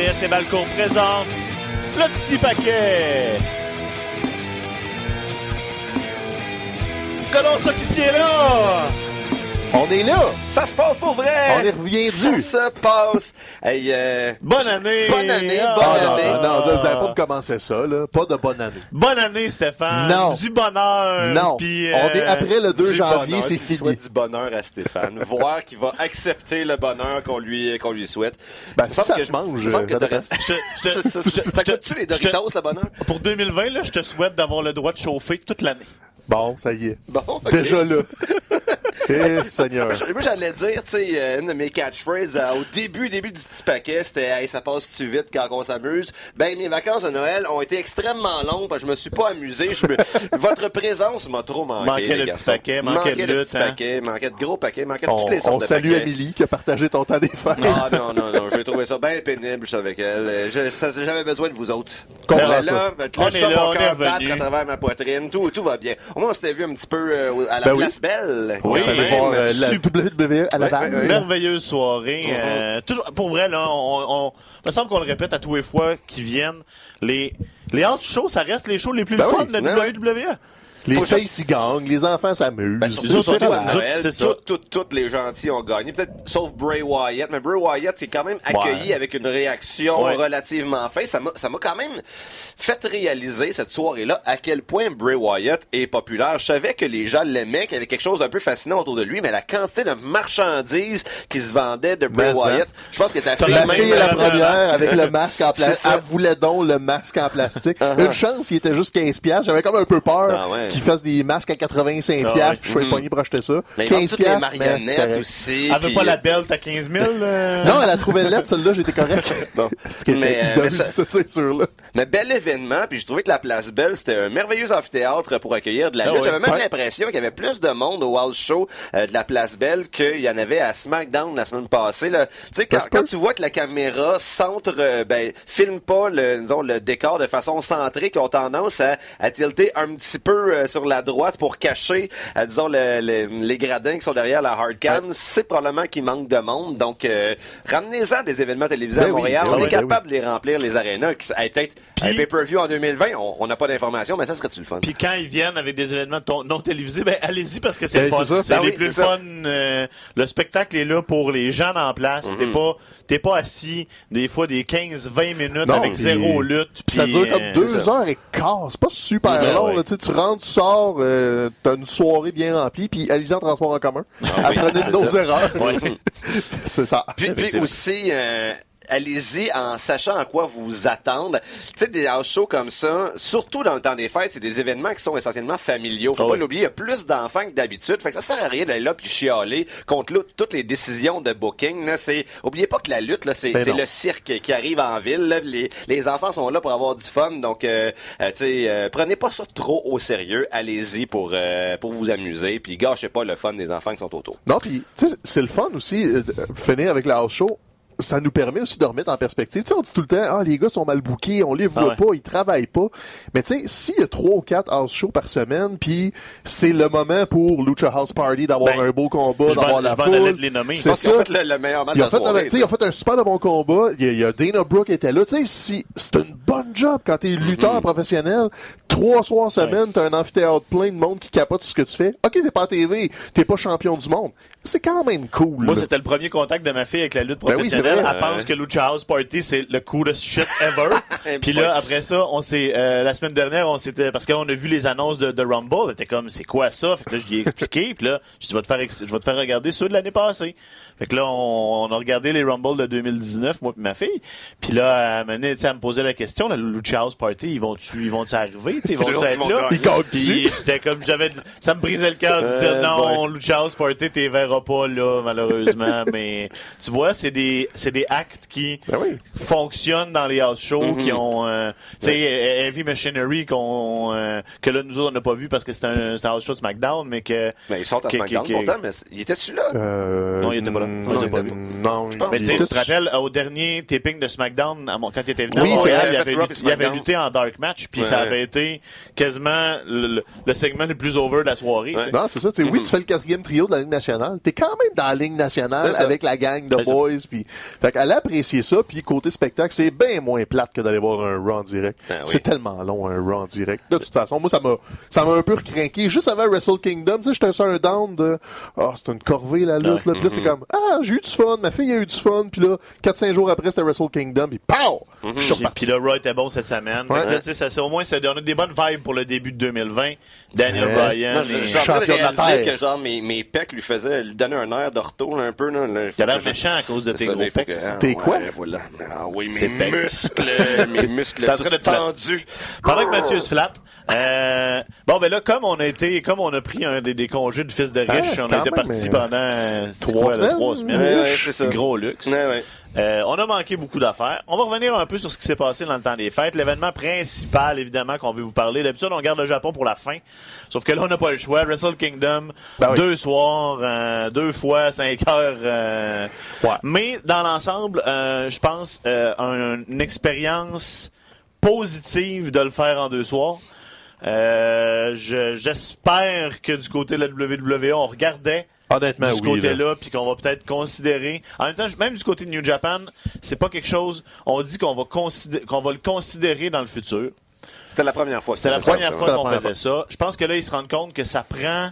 RDS et Balcourt présente le petit paquet. Comment ça qui se est là? On est là! Ça se passe pour vrai! On est revenu! Ça se passe! Hey, euh, Bonne année! Bonne année, Ah, bonne Ah, non, année. non, non, là, vous n'avez pas de commencer ça, là. Pas de bonne année. Bonne année, Stéphane! Non. Du bonheur! non. On est euh, après le 2 du janvier, c'est fini. du bonheur à Stéphane. Voir qu'il va accepter le bonheur qu'on lui, qu'on lui souhaite. Ben, semble ça que- se mange, que ça Ça- ça- Ça coûte-tu les Doritos, le bonheur? Pour 2020, là, je te souhaite d'avoir le droit de chauffer toute l'année. Bon, ça y est. Bon. Déjà là. Eh, Seigneur. Moi, j'allais dire, tu sais, euh, une de mes catchphrases euh, au début, début du petit paquet, c'était Hey, ça passe-tu vite quand on s'amuse? Ben, mes vacances de Noël ont été extrêmement longues, parce que je me suis pas amusé. Je me- Votre présence m'a trop manqué. Manquait le petit paquet, manquait de le lutte, petit hein. paquet, manquait de gros paquets, manquait de On, toutes les sortes on de salue paquets. Amélie qui a partagé ton temps des fêtes. Ah non, non, non, j'ai trouvé ça bien pénible, je suis avec elle. J'avais besoin de vous autres. Comprends ça. là, ben, On là, est là, on est battre revenu. à travers ma poitrine. Tout, tout va bien. Au moins, on s'était vu un petit peu euh, à la Ben oui. place belle. Oui, voir euh, la WWE à la. Merveilleuse soirée. Mhm. euh, toujours, pour vrai, là, on, on, il me semble qu'on le répète à tous les fois qu'ils viennent. Les, les house shows, ça reste les shows les plus Ben fun de la. WWE. Les filles juste- s'y gagnent, les enfants s'amusent. Ben, ça. tout- tout- tous les gentils ont gagné, peut-être sauf Bray Wyatt, mais Bray Wyatt qui est quand même accueilli Ouais. avec une réaction Ouais. relativement faite. Ça m'a, ça m'a quand même fait réaliser cette soirée-là à quel point Bray Wyatt est populaire. Je savais que les gens l'aimaient, qu'il y avait quelque chose d'un peu fascinant autour de lui, mais la quantité de marchandises qui se vendaient de Bray Mais ça. Wyatt, je pense que ta T'as fille La fille la première avec le masque en plastique. ça. Elle voulait donc le masque en plastique. Uh-huh. Une chance, il était juste 15 piastres. J'avais comme un peu peur Ah ouais. Qu'il fasse des masques à 85 Ah piastres ouais. puis je sois Mhm. pogné pour acheter ça. Mais il manque 15 toutes les marionnettes aussi. Elle veut pas la euh, belt à 15 000? euh? Non, elle a trouvé lettre, celle-là, j'étais correct. Bon. Mais, euh, mais ça- c'est sûr, là. Mais bel événement, puis j'ai trouvé que la place Belle, c'était un merveilleux amphithéâtre pour accueillir de la Ah lutte. J'avais même l'impression qu'il y avait plus de monde au House Show de la place Belle qu'il y en avait à SmackDown la semaine passée. là. Tu sais, quand, tu vois que la caméra centre, euh, ben, filme pas le, disons, le décor de façon centrée, qui ont tendance à, à tilter un petit peu euh, sur la droite pour cacher, euh, disons, le- le- les gradins qui sont derrière la hard cam, c'est probablement qu'il manque de monde. Donc, euh, ramenez-en des événements télévisés Ben à oui, Montréal. ben on est ben capable de les remplir, les arénas. qui- hey, Peut-être un Puis- pay-per-view en 2020, on- n'a pas d'informations, mais ça serait-tu le fun? Puis quand ils viennent avec des événements ton- non télévisés, ben allez-y parce que c'est Ben, le fun. c'est ça. C'est Ben les oui, plus c'est fun. euh, le spectacle est là pour les gens en place. T'es Mhm. pas t'es pas assis des fois des 15-20 minutes Non, avec zéro lutte. Puis ça dure comme euh, deux heures et quart. C'est pas super long. ouais. là. Tu rentres, tu sors, euh, t'as une soirée bien remplie, puis allez en transport en commun. oui, Apprenez de nos ça. erreurs. Ouais. c'est ça. Puis, puis aussi, euh, allez-y en sachant à quoi vous attendre. Tu sais, des house shows comme ça, surtout dans le temps des fêtes, c'est des événements qui sont essentiellement familiaux. Faut Ah pas oui. l'oublier, il y a plus d'enfants que d'habitude. Fait que ça sert à rien d'aller là puis chialer contre toutes les décisions de booking. Là, c'est, oubliez pas que la lutte, là, c'est, Ben le cirque qui arrive en ville. là. Les, les enfants sont là pour avoir du fun. Donc, euh, euh, tu sais, euh, prenez pas ça trop au sérieux. Allez-y pour, pour vous amuser. Puis gâchez pas le fun des enfants qui sont autour. Non, puis tu sais, c'est le fun aussi, finir avec la house show. Ça nous permet aussi de remettre en perspective. Tu sais, on dit tout le temps, ah, les gars sont mal bookés, on les voit Ah ouais. pas, ils travaillent pas. Mais tu sais, s'il y a trois ou quatre house shows par semaine, puis c'est le moment pour Lucha House Party d'avoir Ben, un beau combat, d'avoir la foule. C'est pense qu'ils ont ça. fait le, le meilleur match Ils de ont, la fait, soirée. ils ont fait un super de bon combat. Il y a, il y a Dana Brooke qui était là. Tu sais, si, c'est une bonne job quand t'es lutteur professionnel. Trois soirs semaine, t'as un amphithéâtre plein de monde qui capote tout ce que tu fais. Ok, t'es pas à TV, t'es pas champion du monde. C'est quand même cool. Moi, c'était le premier contact de ma fille avec la lutte Ben oui, Elle pense que Lucha House Party, c'est le coolest shit ever. Puis là, après ça, on s'est, euh, la semaine dernière, on s'était, parce qu'on a vu les annonces de, de Rumble, elle était comme, c'est quoi ça? Fait que là, je lui ai expliqué, puis là, je dis, je vais te faire, ex- je vais te faire regarder ceux de l'année passée. Fait que là, on, on a regardé les Rumble de 2019, moi et ma fille. Puis là, elle, sais, elle me posait la question, le Lucha House Party, ils vont-tu, ils vont-tu arriver? Tu sais, Ils vont-tu être vont là? Ils Puis j'étais comme, j'avais, ça me brisait le cœur de dire, Euh, non, Lucha House Party, t'es verras pas là, malheureusement. mais tu vois, c'est des, c'est des actes qui Ben oui. fonctionnent dans les house shows, Mhm. qui ont, euh, tu sais, Heavy Machinery qu'on, euh, que là, nous autres, on n'a pas vu parce que c'était un, c'était un house show de SmackDown, mais que, Mais ils sont à que- SmackDown que- pourtant, mais il était-tu là? Euh, Non, il était pas là. Non, pas il vus. était- non, pense mais tu sais, te rappelles, au dernier taping de SmackDown, à mon- quand il était venu Oui, il, avait, lutté- puis il avait SmackDown. lutté en Dark Match, puis Ouais. ça avait été quasiment le, le- le segment le plus over de la soirée. sais. Non, c'est ça. Sais, Oui, tu fais le quatrième trio de la Ligue nationale. T'es quand même dans la Ligue nationale avec la gang de boys. Puis Fait qu'elle a apprécié ça, puis côté spectacle, c'est bien moins plate que d'aller voir un Raw en direct. Oui. C'est tellement long, un Raw en direct. De toute façon, moi, ça m'a, ça m'a un peu recrinqué. Juste avant Wrestle Kingdom, tu sais, j'étais sur un down de, ah, c'est une corvée, la lutte, là. C'est comme, ah, j'ai eu du fun, ma fille a eu du fun, puis là, 4-5 jours après, c'était Wrestle Kingdom, puis pow! Je suis Puis, le Raw était bon cette semaine. Ouais. là, ça, au moins, ça donne des bonnes vibes pour le début de 2020. Daniel Ouais. Bryan. Non, je, et- je suis en train de champion de la réaliser Terre. que genre mes, mes pecs lui faisaient lui donner un air d'orto là, un peu là. là. Il a l'air méchant à cause de tes ça, gros pecs. ah, T'es quoi? ouais, voilà. Ah oui, mes pecs. muscles, mes muscles T'es en train tous de te flatter. tendus. Pendant que Mathieu se flatte, euh, bon, ben là, comme on a été, comme on a pris un des, des congés de fils de riche, Ah, on quand a été même, parti pendant Trois là, semaines? trois semaines? Ouais, ouais, c'est ça. Gros luxe. Ouais. Euh, on a manqué beaucoup d'affaires. On va revenir un peu sur ce qui s'est passé dans le temps des fêtes. L'événement principal, évidemment, qu'on veut vous parler. D'habitude, on garde le Japon pour la fin. Sauf que là, on n'a pas le choix. Wrestle Kingdom, Ben oui. deux soirs, euh, deux fois, cinq heures. euh, Ouais. Mais dans l'ensemble, je pense un- une expérience positive de le faire en deux soirs. Je- J'espère que du côté de la WWE, on regardait Honnêtement, de ce oui. là. côté-là, puis qu'on va peut-être considérer. En même temps, même du côté de New Japan, c'est pas quelque chose. On dit qu'on va considérer, qu'on va le considérer dans le futur. C'était la première fois. C'était la première fois C'était la qu'on faisait ça. Je pense que là, ils se rendent compte que ça prend.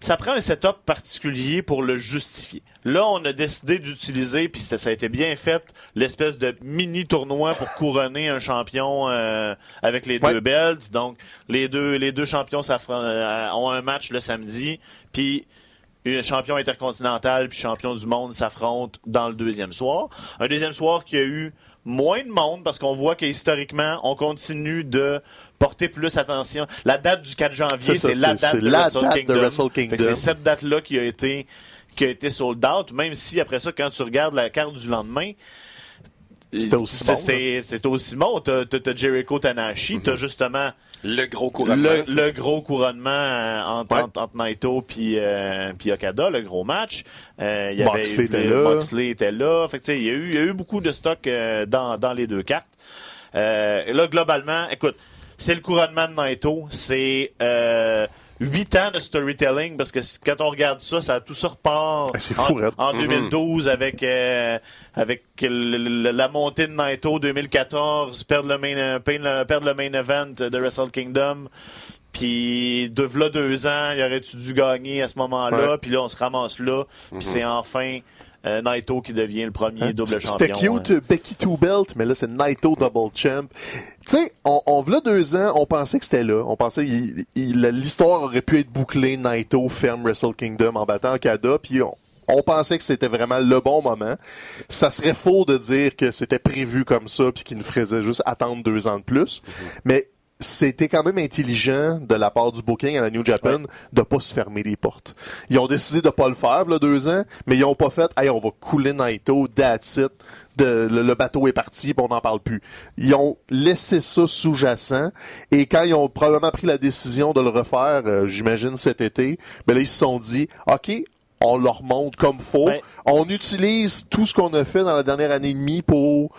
Ça prend un setup particulier pour le justifier. Là, on a décidé d'utiliser, puis c'était- ça a été bien fait, l'espèce de mini tournoi pour couronner un champion euh, avec les Ouais. deux belts. Donc, les deux, les deux champions euh, ont un match le samedi, puis champion intercontinental puis champion du monde s'affrontent dans le deuxième soir. Un deuxième soir qui a eu moins de monde parce qu'on voit que historiquement, on continue de porter plus attention. La date du 4 janvier, C'est la date de la Wrestle date de Kingdom. Wrestle Fait que Kingdom. C'est cette date-là qui a été qui a été sold out, même si après ça, quand tu regardes la carte du lendemain, C'était aussi bon, c'est- C'est aussi bon. T'as t'as Jericho Tanahashi, t'as justement Le gros couronnement. le, le gros couronnement euh, entre, Ouais. entre, entre Naito puis euh, puis Okada, le gros match. Euh, il y avait Moxley était là. Moxley était là. Fait que, tu sais, il y a eu il y a eu beaucoup de stock euh, dans, dans les deux cartes. Euh, là globalement, écoute, c'est le couronnement de Naito, c'est euh, huit ans de storytelling parce que quand on regarde ça, ça tout ça repart fou, en, raide. en 2012 avec euh, avec le- le- la montée de Naito 2014, perdre le main euh, perdre le- perdre le main event de Wrestle Kingdom. Puis de là deux ans, il aurait-tu dû gagner à ce moment-là? Puis là, on se ramasse là. Puis c'est enfin euh, Naito qui devient le premier Hein? double C'était champion. cute, Becky Two Belt, mais là, c'est Naito Double Champ. Tu sais, on, on v'là deux ans, on pensait que c'était là. On pensait il- il- l'histoire aurait pu être bouclée. Naito ferme Wrestle Kingdom en battant Okada, puis on, on pensait que c'était vraiment le bon moment. Ça serait faux de dire que c'était prévu comme ça, puis qu'il nous ferait juste attendre deux ans de plus. Mais c'était quand même intelligent de la part du booking à la New Japan de pas se fermer les portes. Ils ont décidé de pas le faire, là, deux ans, mais ils ont pas fait, hey, on va couler Naito, that's it. De, le, le bateau est parti, on n'en parle plus. Ils ont laissé ça sous-jacent, et quand ils ont probablement pris la décision de le refaire, euh, j'imagine cet été, ben là, ils se sont dit, OK, on leur remonte comme faut. Ouais. On utilise tout ce qu'on a fait dans la dernière année et demie pour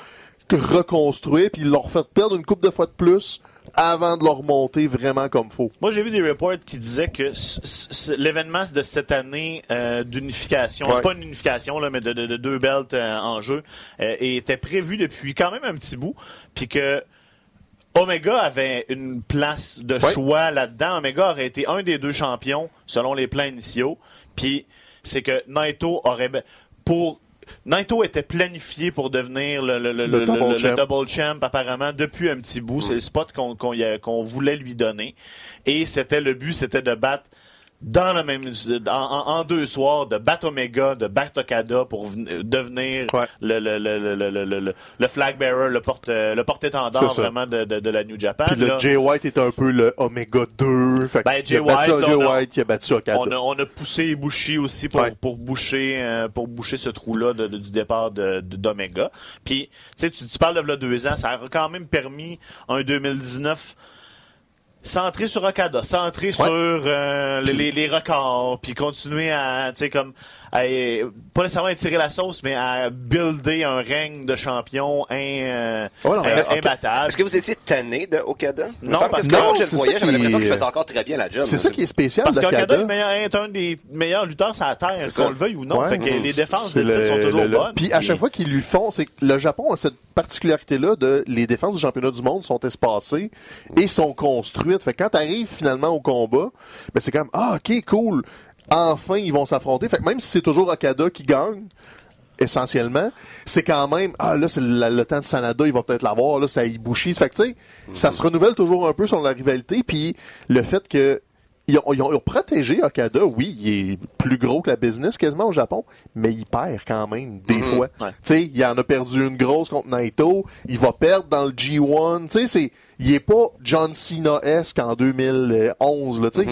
reconstruire, puis ils leur fait perdre une coupe de fois de plus avant de leur remonter vraiment comme faut. Moi, j'ai vu des reports qui disaient que l'événement de cette année euh, d'unification, Ouais. pas une unification, là, mais de, de- de deux belts euh, en jeu, euh, était prévu depuis quand même un petit bout, puis que Omega avait une place de Ouais. choix là-dedans. Omega aurait été un des deux champions selon les plans initiaux, puis c'est que Naito aurait pour Naito était planifié pour devenir le, le- le- Le le- double le- le champ. double champ apparemment depuis un petit bout. C'est le spot qu'on voulait lui donner. Et c'était le but, c'était de battre dans le même en, deux soirs, de battre Omega, de battre Okada pour ven- devenir Ouais. le, le, le, le, le, le- le- le flag bearer, le porte le porte-étendard C'est ça. vraiment de, de, de la New Japan. Puis le là. Jay White est un peu le Oméga 2. Fait Ben, Jay battu White, là, Jay a- White qui a battu Okada. On a, on a poussé Ibushi aussi pour, Ouais. pour, boucher, euh, pour boucher ce trou-là de- de- du départ de- d'Omega. Puis, tu sais, tu tu parles de là deux ans, ça a quand même permis un 2019 centré sur Okada, centré sur euh, les, les, les records, puis continuer à, tu sais, comme, à, pas nécessairement étirer la sauce, mais à builder un règne de champion in, euh, non, mais que- imbattable. Est-ce que vous étiez tanné de Okada? Non, parce que quand je le voyais, j'avais l'impression qu'il faisait encore très bien la job. C'est ça qui est spécial Parce qu'Okada est, meilleur- est un des meilleurs lutteurs sur la terre, qu'on le veuille ou non. Ouais. fait que les défenses des titres sont toujours le- le- bonnes. Puis à chaque fois qu'ils lui font, c'est que le Japon a cette particularité-là de les défenses du championnat du monde sont espacées et sont construites. Fait que quand t'arrives finalement au combat, ben c'est comme ah ok cool, enfin ils vont s'affronter. Fait que même si c'est toujours Okada qui gagne essentiellement, c'est quand même ah là c'est le, le temps de Sanada, il va peut-être l'avoir là, ça Ibushi. Fait que tu sais, ça se renouvelle toujours un peu sur la rivalité puis le fait que ils ont, ils ont- ils ont protégé Okada, oui, il est plus gros que la business quasiment au Japon, mais il perd quand même des fois. Ouais. Tu sais, il en a perdu une grosse contre Naito, il va perdre dans le G1, tu sais, c'est il est pas John Cena-esque en 2011 là, tu sais,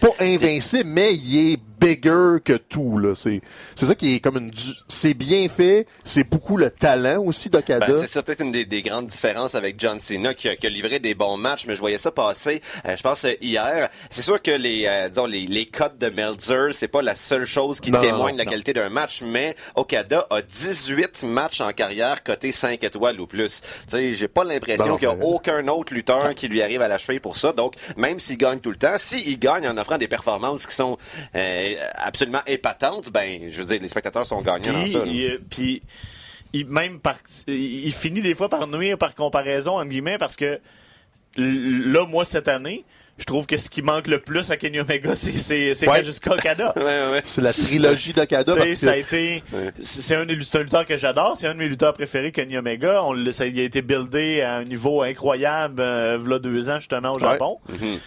pas invincible, mais il est bigger que tout là, c'est c'est ça qui est comme une du- c'est bien fait, c'est beaucoup le talent aussi d'Okada. Ben, c'est ça peut-être une des, des grandes différences avec John Cena qui a, qui a livré des bons matchs, mais je voyais ça passer, euh, je pense, euh, hier. C'est sûr que les, euh, disons, les, les codes de Meltzer, c'est pas la seule chose qui Non, témoigne de la non. qualité d'un match, mais Okada a 18 matchs en carrière cotés 5 étoiles ou plus. Tu sais, j'ai pas l'impression Ben qu'il y a ben- aucun autre lutteur qui lui arrive à la cheville pour ça. Donc, même s'il gagne tout le temps, s'il gagne en offrant des performances qui sont euh, absolument épatantes, ben, je veux dire, les spectateurs sont gagnants dans ça. il, puis, il- même par, il, il finit des fois par nuire par comparaison, entre guillemets, parce que là, moi, cette année, je trouve que ce qui manque le plus à Kenny Omega, c'est, Ouais. Kazuchika Okada. Ouais, ouais, ouais. C'est la trilogie d'Okada parce ça a que été, c'est un, un lutteur que j'adore, c'est un de mes lutteurs préférés, Kenny Omega. On, ça, il a été buildé à un niveau incroyable, euh, v'là deux ans, justement, au Japon. Mhm.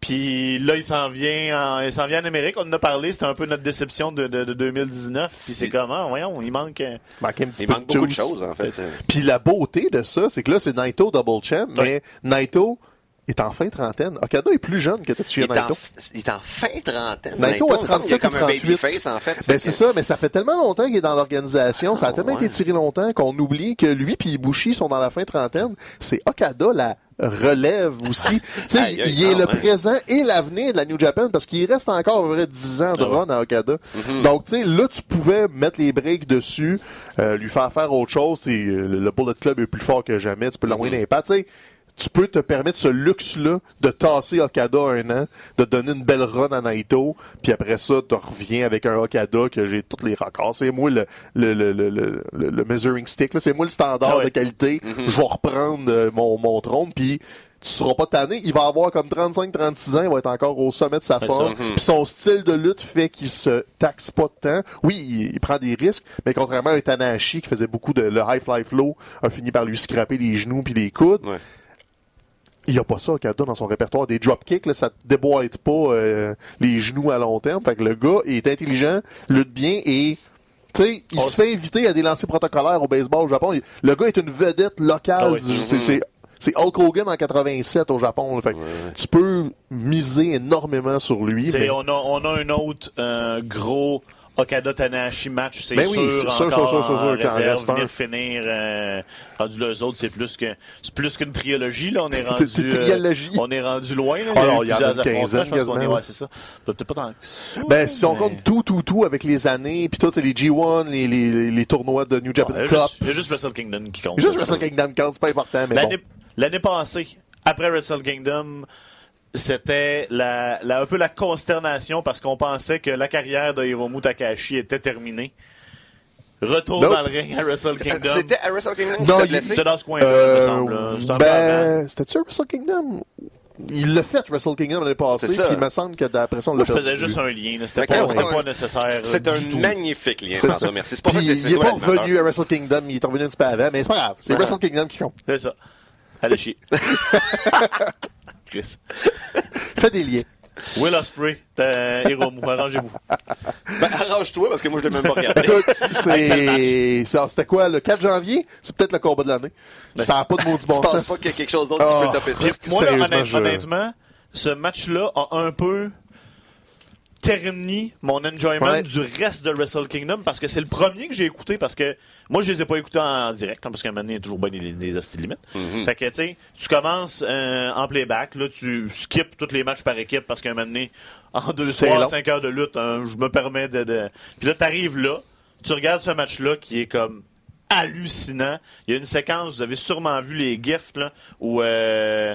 Puis là, il s'en vient en, il s'en vient en Amérique. On en a parlé, c'était un peu notre déception de, de, de 2019. Puis c'est comment, voyons, il manque. euh, manque un petit Il peu manque beaucoup de choses, en fait. Puis la beauté de ça, c'est que là, c'est Naito double champ, mais Naito est en fin trentaine. Okada est plus jeune que Il Tetsuya en, Naito. il est en fin trentaine. Naito il a me semble qu'il 37 est comme ou un 38. babyface, en fait. Ben c'est ça, mais ça fait tellement longtemps qu'il est dans l'organisation, ça a Ah, tellement ouais. été tiré longtemps qu'on oublie que lui puis Ibushi sont dans la fin trentaine. C'est Okada la relève aussi. tu sais, il est non, le hein. présent et l'avenir de la New Japan parce qu'il reste encore à peu près 10 ans de Ah ouais. run à Okada. Mhm. Donc tu sais, là tu pouvais mettre les breaks dessus, euh, lui faire faire autre chose. Tu sais, Le le Bullet Club est plus fort que jamais. Tu peux l'envoyer Mhm. dans les pattes. tu sais. Tu peux te permettre ce luxe-là de tasser Okada un an, de donner une belle run à Naito, puis après ça, tu reviens avec un Okada que j'ai tous les records. C'est moi le, le, le, le, le, measuring stick, là. c'est moi le standard Ah ouais. de qualité. Je vais reprendre euh, mon, mon trône, puis tu seras pas tanné. Il va avoir comme 35-36 ans, il va être encore au sommet de sa forme. ça. Puis son style de lutte fait qu'il se taxe pas de temps. Oui, il, il prend des risques, mais contrairement à un Tanahashi qui faisait beaucoup de le high fly flow, a fini par lui scraper les genoux puis les coudes. Ouais. Il n'y a pas ça, Okada, dans son répertoire. Des dropkicks, là, ça te déboîte pas euh, les genoux à long terme. Fait que le gars est intelligent, lutte bien et... Tu sais, il On se fait inviter à des lancers protocolaires au baseball au Japon. Le gars est une vedette locale. Ah oui. du- c'est- Hulk Hogan en 87 au Japon. là. Fait que Tu peux miser énormément sur lui. Tu sais, mais- on, a, on a un autre euh, gros Okada Tanahashi match, c'est Ben oui, sûr, c'est sûr, encore sûr, sûr, en sûr, réserve, venir finir euh, rendu eux autres, c'est plus que c'est plus qu'une trilogie là, on est C'est rendu une euh, on est rendu loin là, Alors, il y a une quinzaine, je pense qu'on est ouais, c'est ça. Peut-être pas tant que ça. Ben, si on mais- compte tout, tout, tout avec les années, puis tout, c'est les G1, les, les, les, les tournois de New Japan Ouais, Cup. juste- il y a juste Wrestle Kingdom qui compte. Juste Wrestle. Kingdom Cup, c'est pas important, mais L'année bon. l'année passée, après Wrestle Kingdom, c'était la, la- un peu la consternation parce qu'on pensait que la carrière de Hiromu Takahashi était terminée. Retour Nope. dans le ring à Wrestle Kingdom. C'était à Wrestle Kingdom Non, qui s'était il- blessé? C'était dans ce coin-là, il me Euh, semble. C'était un peu avant. ben, c'était-tu Wrestle Kingdom? Il l'a fait, Wrestle Kingdom, l'année passée, puis il me semble que d'après ça, on l'a je faisais juste un lien. C'était pas, pas nécessaire. C'est euh, un magnifique lien, C'est François, merci. C'est que il est pas revenu à Wrestle Kingdom, il est revenu un petit peu avant, mais c'est pas grave. C'est Ah. Wrestle Kingdom qui compte. C'est ça. Allez chier. Chris. Fais des liens. Will Ospreay, t'as Hiromu, arrangez-vous. Ben, arrange-toi, parce que moi, je l'ai même pas regardé. C'est- c'était quoi, le 4 janvier? C'est peut-être le combat de l'année. Ça n'a pas de maudit bon sens. pas qu'il y a quelque chose d'autre qui Ah. peut taper ça? Moi, là, je- honnêtement, ce match-là a un peu mon enjoyment Ouais. du reste de Wrestle Kingdom parce que c'est le premier que j'ai écouté parce que moi je les ai pas écoutés en direct hein, parce qu'à un moment donné il y a toujours bien des, des hosties limites. Fait que tu sais, tu commences euh, en playback, là tu skips tous les matchs par équipe parce qu'à un moment donné en deux soirs, long. cinq heures de lutte, hein, je me permets de, de... puis là t'arrives là, tu regardes ce match là qui est comme hallucinant. Il y a une séquence, vous avez sûrement vu les gifs là où euh,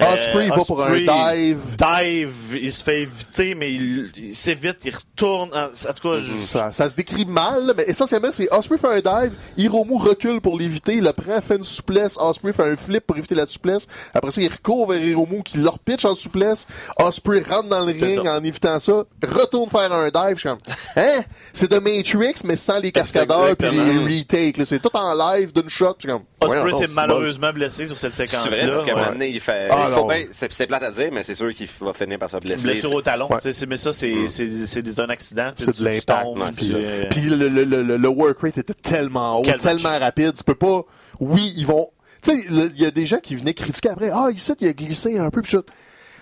Osprey, il va pour un dive. Dive, il se fait éviter, mais il, il s'évite, il retourne. En, en tout cas, je- Ça, ça se décrit mal, mais essentiellement, c'est Osprey fait un dive, Hiromu recule pour l'éviter, il le prend, fait une souplesse, Osprey fait un flip pour éviter la souplesse. Après ça, il recourt vers Hiromu qui le repitch en souplesse. Osprey rentre dans le ring ça. en évitant ça, retourne faire un dive. Je suis comme, hein? C'est de Matrix, mais sans les cascadeurs puis les retakes. C'est tout en live d'une shot. Je suis comme, Osprey s'est malheureusement blessé sur cette C'est vrai, séquence-là. parce qu'à un moment donné, il fait. Ah, il faut non. bien- c'est c'est plate à dire, mais c'est sûr qu'il va finir par se blesser. Blessure au talon. Ouais. Mais ça, c'est c'est un accident. C'est de l'impact. puis, euh, puis le, le, le, le- le work rate était tellement haut, Quel tellement match. rapide. Tu peux pas. Oui, ils vont. Tu sais, il y a des gens qui venaient critiquer après. Ah, ici, il a glissé un peu. Puis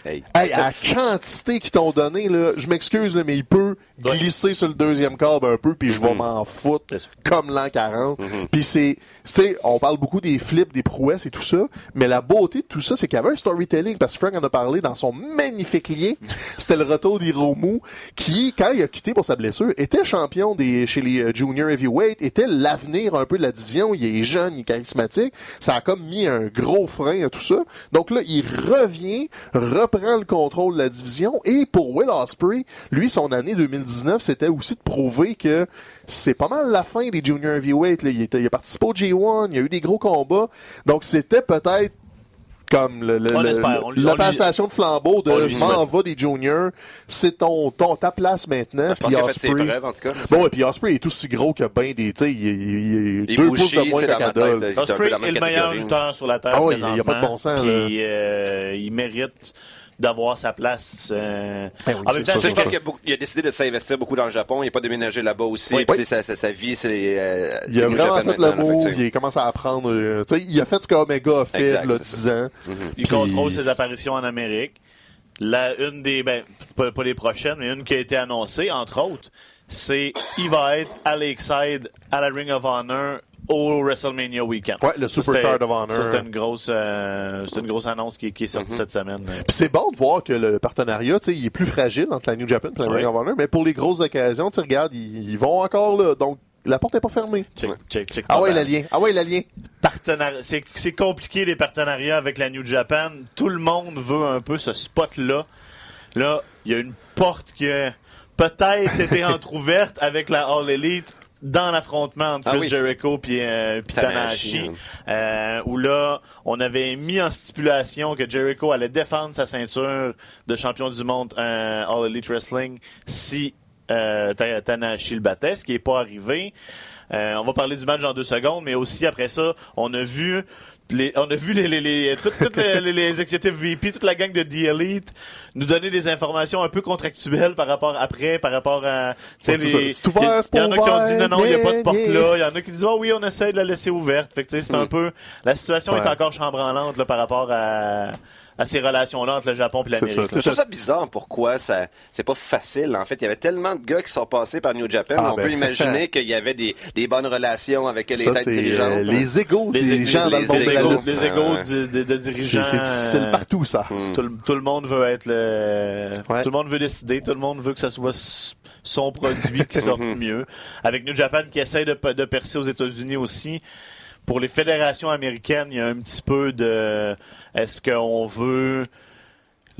Hey. Hey, à la quantité qu'ils t'ont donné, là, je m'excuse, mais il peut glisser sur le deuxième câble un peu, puis je vais Mhm. m'en foutre comme l'an 40. Puis c'est, c'est, on parle beaucoup des flips, des prouesses et tout ça, mais la beauté de tout ça, c'est qu'il y avait un storytelling, parce que Frank en a parlé dans son magnifique lien. C'était le retour d'Hiromu, qui, quand il a quitté pour sa blessure, était champion des, chez les euh, junior heavyweight, était l'avenir un peu de la division. Il est jeune, il est charismatique. Ça a comme mis un gros frein à tout ça. Donc là, il revient, reprend le contrôle de la division, et pour Will Ospreay, lui, son année 2019, c'était aussi de prouver que c'est pas mal la fin des junior heavyweight. là. Il, était- il a participé au G1, il y a eu des gros combats. Donc c'était peut-être comme le, la passation de flambeau de m'en va des juniors, c'est ton, ton ta place maintenant. Je pense puis qu'il a fait ses Ospreay- preuves, en tout cas. Bon, et puis Osprey est aussi gros que ben des, tu sais, il, il, il, Il est deux pouces de moins un peu Osprey est le meilleur lutteur sur la Terre Ah oui, il y a pas de bon sens, Puis euh, il mérite d'avoir sa place. euh, Eh oui, en même temps, ça, je pense qu'il a, il décidé de s'investir beaucoup dans le Japon. Il n'a pas déménagé là-bas aussi. Oui. Sa, sa, sa vie, c'est. euh, Il a vraiment fait sais, il commence à apprendre. euh, tu sais, il a fait ce qu'Omega a fait Exact, là, c'est 10 ans. Il Puis- contrôle ses apparitions en Amérique. La, une des, ben, pas, pas les prochaines, mais une qui a été annoncée, entre autres, c'est il va être à Lakeside, à la Ring of Honor, au WrestleMania Weekend. Ouais, le Ça, Super c'était- Card of Honor. Ça, c'était une grosse, euh, une grosse annonce qui, qui est sortie cette semaine. Puis c'est bon de voir que le partenariat, tu sais, il est plus fragile entre la New Japan et la. Ring of Honor, mais pour les grosses occasions, tu regardes, ils, ils vont encore là. Donc, la porte n'est pas fermée. Check, check, check. Ah ouais, le lien. Ah ouais, le lien. C'est compliqué les partenariats avec la New Japan. Tout le monde veut un peu ce spot-là. Là, il y a une porte qui a peut-être été entrouverte avec la All Elite dans l'affrontement entre Ah Chris oui. Jericho puis euh, Tanahashi, Tanahashi, euh, où là, on avait mis en stipulation que Jericho allait défendre sa ceinture de champion du monde euh, All Elite Wrestling si euh, Ta- Tanahashi le battait, ce qui n'est pas arrivé. On va parler du match dans deux secondes, mais aussi après ça, on a vu les, on a vu les, les, les, toutes, toutes les, les, les executive VP, toute la gang de The Elite nous donner des informations un peu contractuelles par rapport après, par rapport à, sais, Ouais, c'est ça. C'est c'est il y en a qui ont dit non, non, il n'y a pas de porte là. Il y en a qui disent, oh oui, on essaie de la laisser ouverte. Fait que, tu sais, c'est un peu, la situation Ouais. est encore chambranlante, là, par rapport à, à ces relations-là entre le Japon et C'est l'Amérique. ça. Je trouve ça bizarre pourquoi ça c'est pas facile en fait il y avait tellement de gars qui sont passés par New Japan Ah, on ben. peut imaginer qu'il y avait des, des bonnes relations avec les Ça, têtes c'est dirigeantes euh, les égaux Les, des les- gens dans le les monde de les de, de- de dirigeants. C'est c'est difficile euh, partout, ça. Hmm. Tout le, tout le monde veut être le. Ouais. Tout le monde veut décider. Tout le monde veut que ça soit son produit qui sorte mieux. Avec New Japan qui essaie de, de percer aux États-Unis aussi. Pour les fédérations américaines, il y a un petit peu de. Est-ce qu'on veut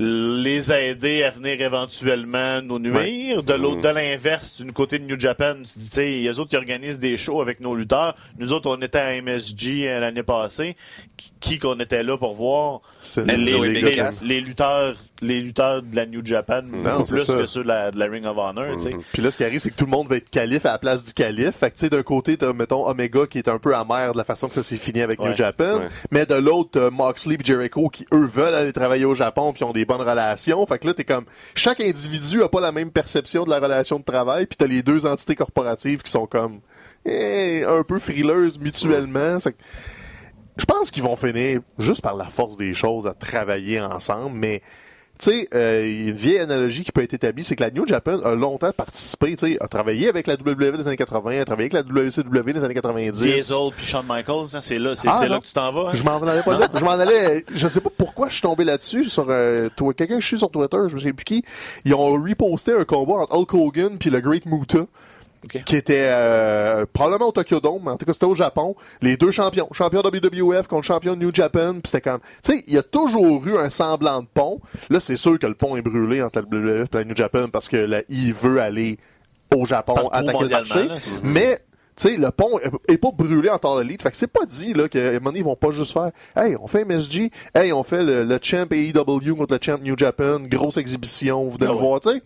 les aider à venir éventuellement nous nuire. De l'autre, de l'inverse, du côté de New Japan, tu dis, tu sais, il y a eux autres qui organisent des shows avec nos lutteurs. Nous autres, on était à MSG euh, l'année passée. Qui- qu'on était là pour voir? C'est les, les- les lutteurs, les lutteurs de la New Japan, c'est plus ça. que ceux de la, de la Ring of Honor, tu sais. Puis là, ce qui arrive, c'est que tout le monde va être calife à la place du calife. Fait que, tu sais, d'un côté, t'as, mettons, Omega qui est un peu amer de la façon que ça s'est fini avec Ouais. New Japan. Ouais. Mais de l'autre, t'as Moxley et Jericho qui, eux, veulent aller travailler au Japon puis ont des bonnes relations. Fait que là, t'es comme, chaque individu a pas la même perception de la relation de travail. Puis t'as les deux entités corporatives qui sont comme, eh, un peu frileuses mutuellement. Je pense qu'ils vont finir juste par la force des choses à travailler ensemble, mais tu sais, euh, une vieille analogie qui peut être établie, c'est que la New Japan a longtemps participé, tu sais, a travaillé avec la WWE des années 80, a travaillé avec la WCW des années 90. Diesel puis Shawn Michaels, hein, c'est là, c'est Ah, là que tu t'en vas. hein? Je m'en allais pas là. Je m'en allais. Je sais pas pourquoi je suis tombé là-dessus sur euh, quelqu'un que je suis sur Twitter, je me souviens plus qui. Ils ont reposté un combat entre Hulk Hogan puis le Great Muta. Qui était euh, probablement au Tokyo Dome, mais en tout cas c'était au Japon. Les deux champions, champion WWF contre champion New Japan, puis c'était comme, tu sais, il y a toujours eu un semblant de pont. Là, c'est sûr que le pont est brûlé entre la WWF et la New Japan parce que la I veut aller au Japon Partout attaquer le marché. là, Mais sais, le pont est- pas brûlé en temps de lead. Fait que c'est pas dit, là, que, à un moment donné, ils vont pas juste faire, hey, on fait MSG, hey, on fait le, le champ AEW contre le champ New Japan, grosse exhibition, vous devez Ah le ouais. voir, tu sais.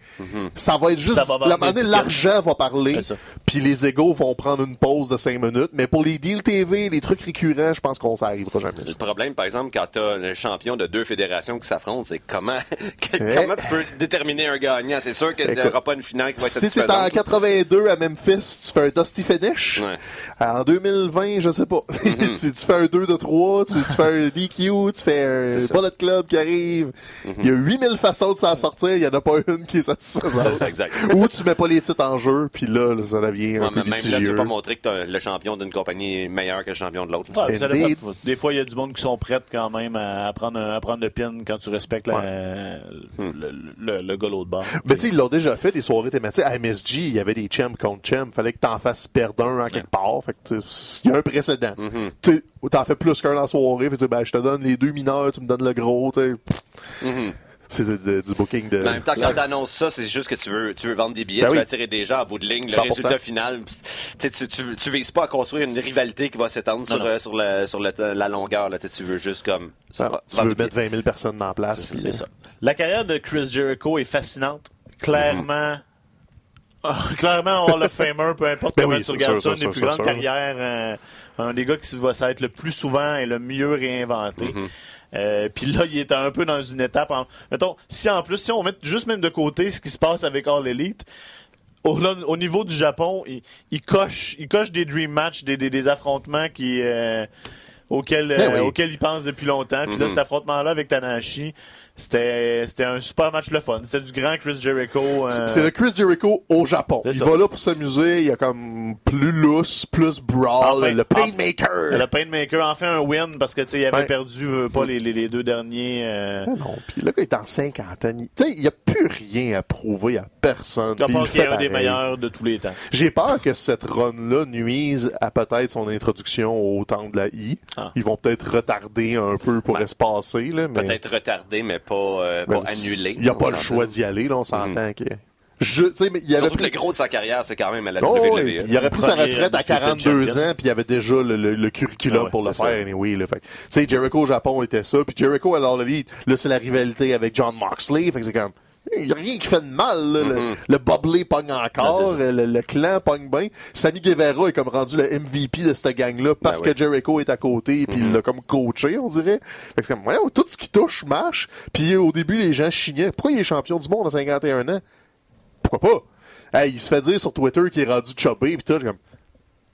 Ça va être juste, va un donné, des l'argent va parler, puis les égaux vont prendre une pause de 5 minutes. Mais pour les deals TV, les trucs récurrents, je pense qu'on s'arrivera jamais. Le problème, par exemple, quand t'as le champion de deux fédérations qui s'affrontent, c'est comment, Eh. comment tu peux déterminer un gagnant? C'est sûr qu'il n'y aura pas une finale qui va être Si t'es en satisfaisante. 82 à Memphis, tu fais un Dusty Finish. Ouais. En 2020, je sais pas. Mhm. tu, tu fais un 2 de 3, tu, tu fais un DQ, tu fais un. Bullet Club qui arrive. Il y a 8000 façons de s'en sortir, il y en a pas une qui est satisfaisante. C'est ça, exact. Ou tu mets pas les titres en jeu, puis là, là, ça devient Ouais, un mais peu même là, tu peux pas montrer que t'as- le champion d'une compagnie est meilleur que le champion de l'autre. Ouais, dépend. Des fois, il y a du monde qui sont prêts quand même à prendre, un- à prendre le pin quand tu respectes la- Hmm. le, le, le gars l'autre bord. Mais tu sais, ils l'ont déjà fait, des soirées thématiques. À MSG, il y avait des champs contre champs. Fallait que t'en fasses perdre un en quelque part. Il y a un précédent. Tu sais, ou t'en fais plus qu'un dans la soirée. Fait que, ben, je te donne les deux mineurs, tu me donnes le gros. Mhm. C'est du booking de... En même temps, quand t'annonces ça, c'est juste que tu veux, tu veux vendre des billets, Ben tu veux oui. attirer des gens à bout de ligne. Le 100%. résultat final, tu, tu, tu, vises pas à construire une rivalité qui va s'étendre sur, euh, sur, la, sur la longueur. Là, Tu veux juste comme... Ah, vendre tu veux mettre 20 000 personnes dans la place. C'est ça. La carrière de Chris Jericho est fascinante. Clairement. clairement, Hall of Famer, peu importe Ben comment oui, tu regardes sûr, ça, une des plus grandes carrières, euh, un des gars qui va s'être le plus souvent et le mieux réinventé. Mhm. Euh, Puis là, il était un peu dans une étape. En... Mettons, si en plus, si on met juste même de côté ce qui se passe avec All Elite, au, niveau du Japon, il, il coche, il coche des dream matchs, des, des, des affrontements qui, euh, auxquels, Ben oui. auxquels il pense depuis longtemps. Puis là, Mhm. cet affrontement-là avec Tanahashi, c'était, c'était un super match le fun. C'était du grand Chris Jericho. euh, C'est- le Chris Jericho au Japon. Il ça. va là pour s'amuser, il y a comme plus lousse, plus brawl, Enfin, le enfin, Painmaker. Le Painmaker en fait un win parce que tu sais, il avait Ouais. perdu euh, pas les, les, les deux derniers. euh, Ah non, puis le gars est en cinquantaine. il- Tu sais, il n'y a plus rien à prouver à personne. il part le qu'il est un des meilleurs de tous les temps. J'ai peur que cette run-là nuise à peut-être son introduction au temps de la I. Ah. Ils vont peut-être retarder un peu pour Ouais. espacer. Là, mais... Peut-être retardé, mais pas, euh, pas annulé. Il n'y a pas le choix d'y aller, là, on s'entend que. Je, mais il y avait Surtout que le gros de sa carrière, c'est quand même à la Oh, WWE. oui, il aurait pris sa retraite à undisputed 42 champion. ans, puis il avait déjà le, le- le curriculum Ah ouais, pour le faire, anyway. Là. Fait que, Tu sais, Jericho au Japon était ça, puis Jericho alors le lead, là, c'est la rivalité avec John Moxley, fait que c'est comme... Il n'y a rien qui fait de mal. Là. Le-. Le, Bobley pogne Ouais, encore, le, le clan pogne bien. Sammy Guevara est comme rendu le MVP de cette gang-là parce Ben oui. que Jericho est à côté, puis il Mhm. l'a comme coaché, on dirait. Fait que comme, ouais, tout ce qui touche marche. Puis au début, les gens chignaient. Pourquoi il est champion du monde à 51 ans? Pourquoi pas? Hey, il se fait dire sur Twitter qu'il est rendu chubby, pis tout, j'ai comme,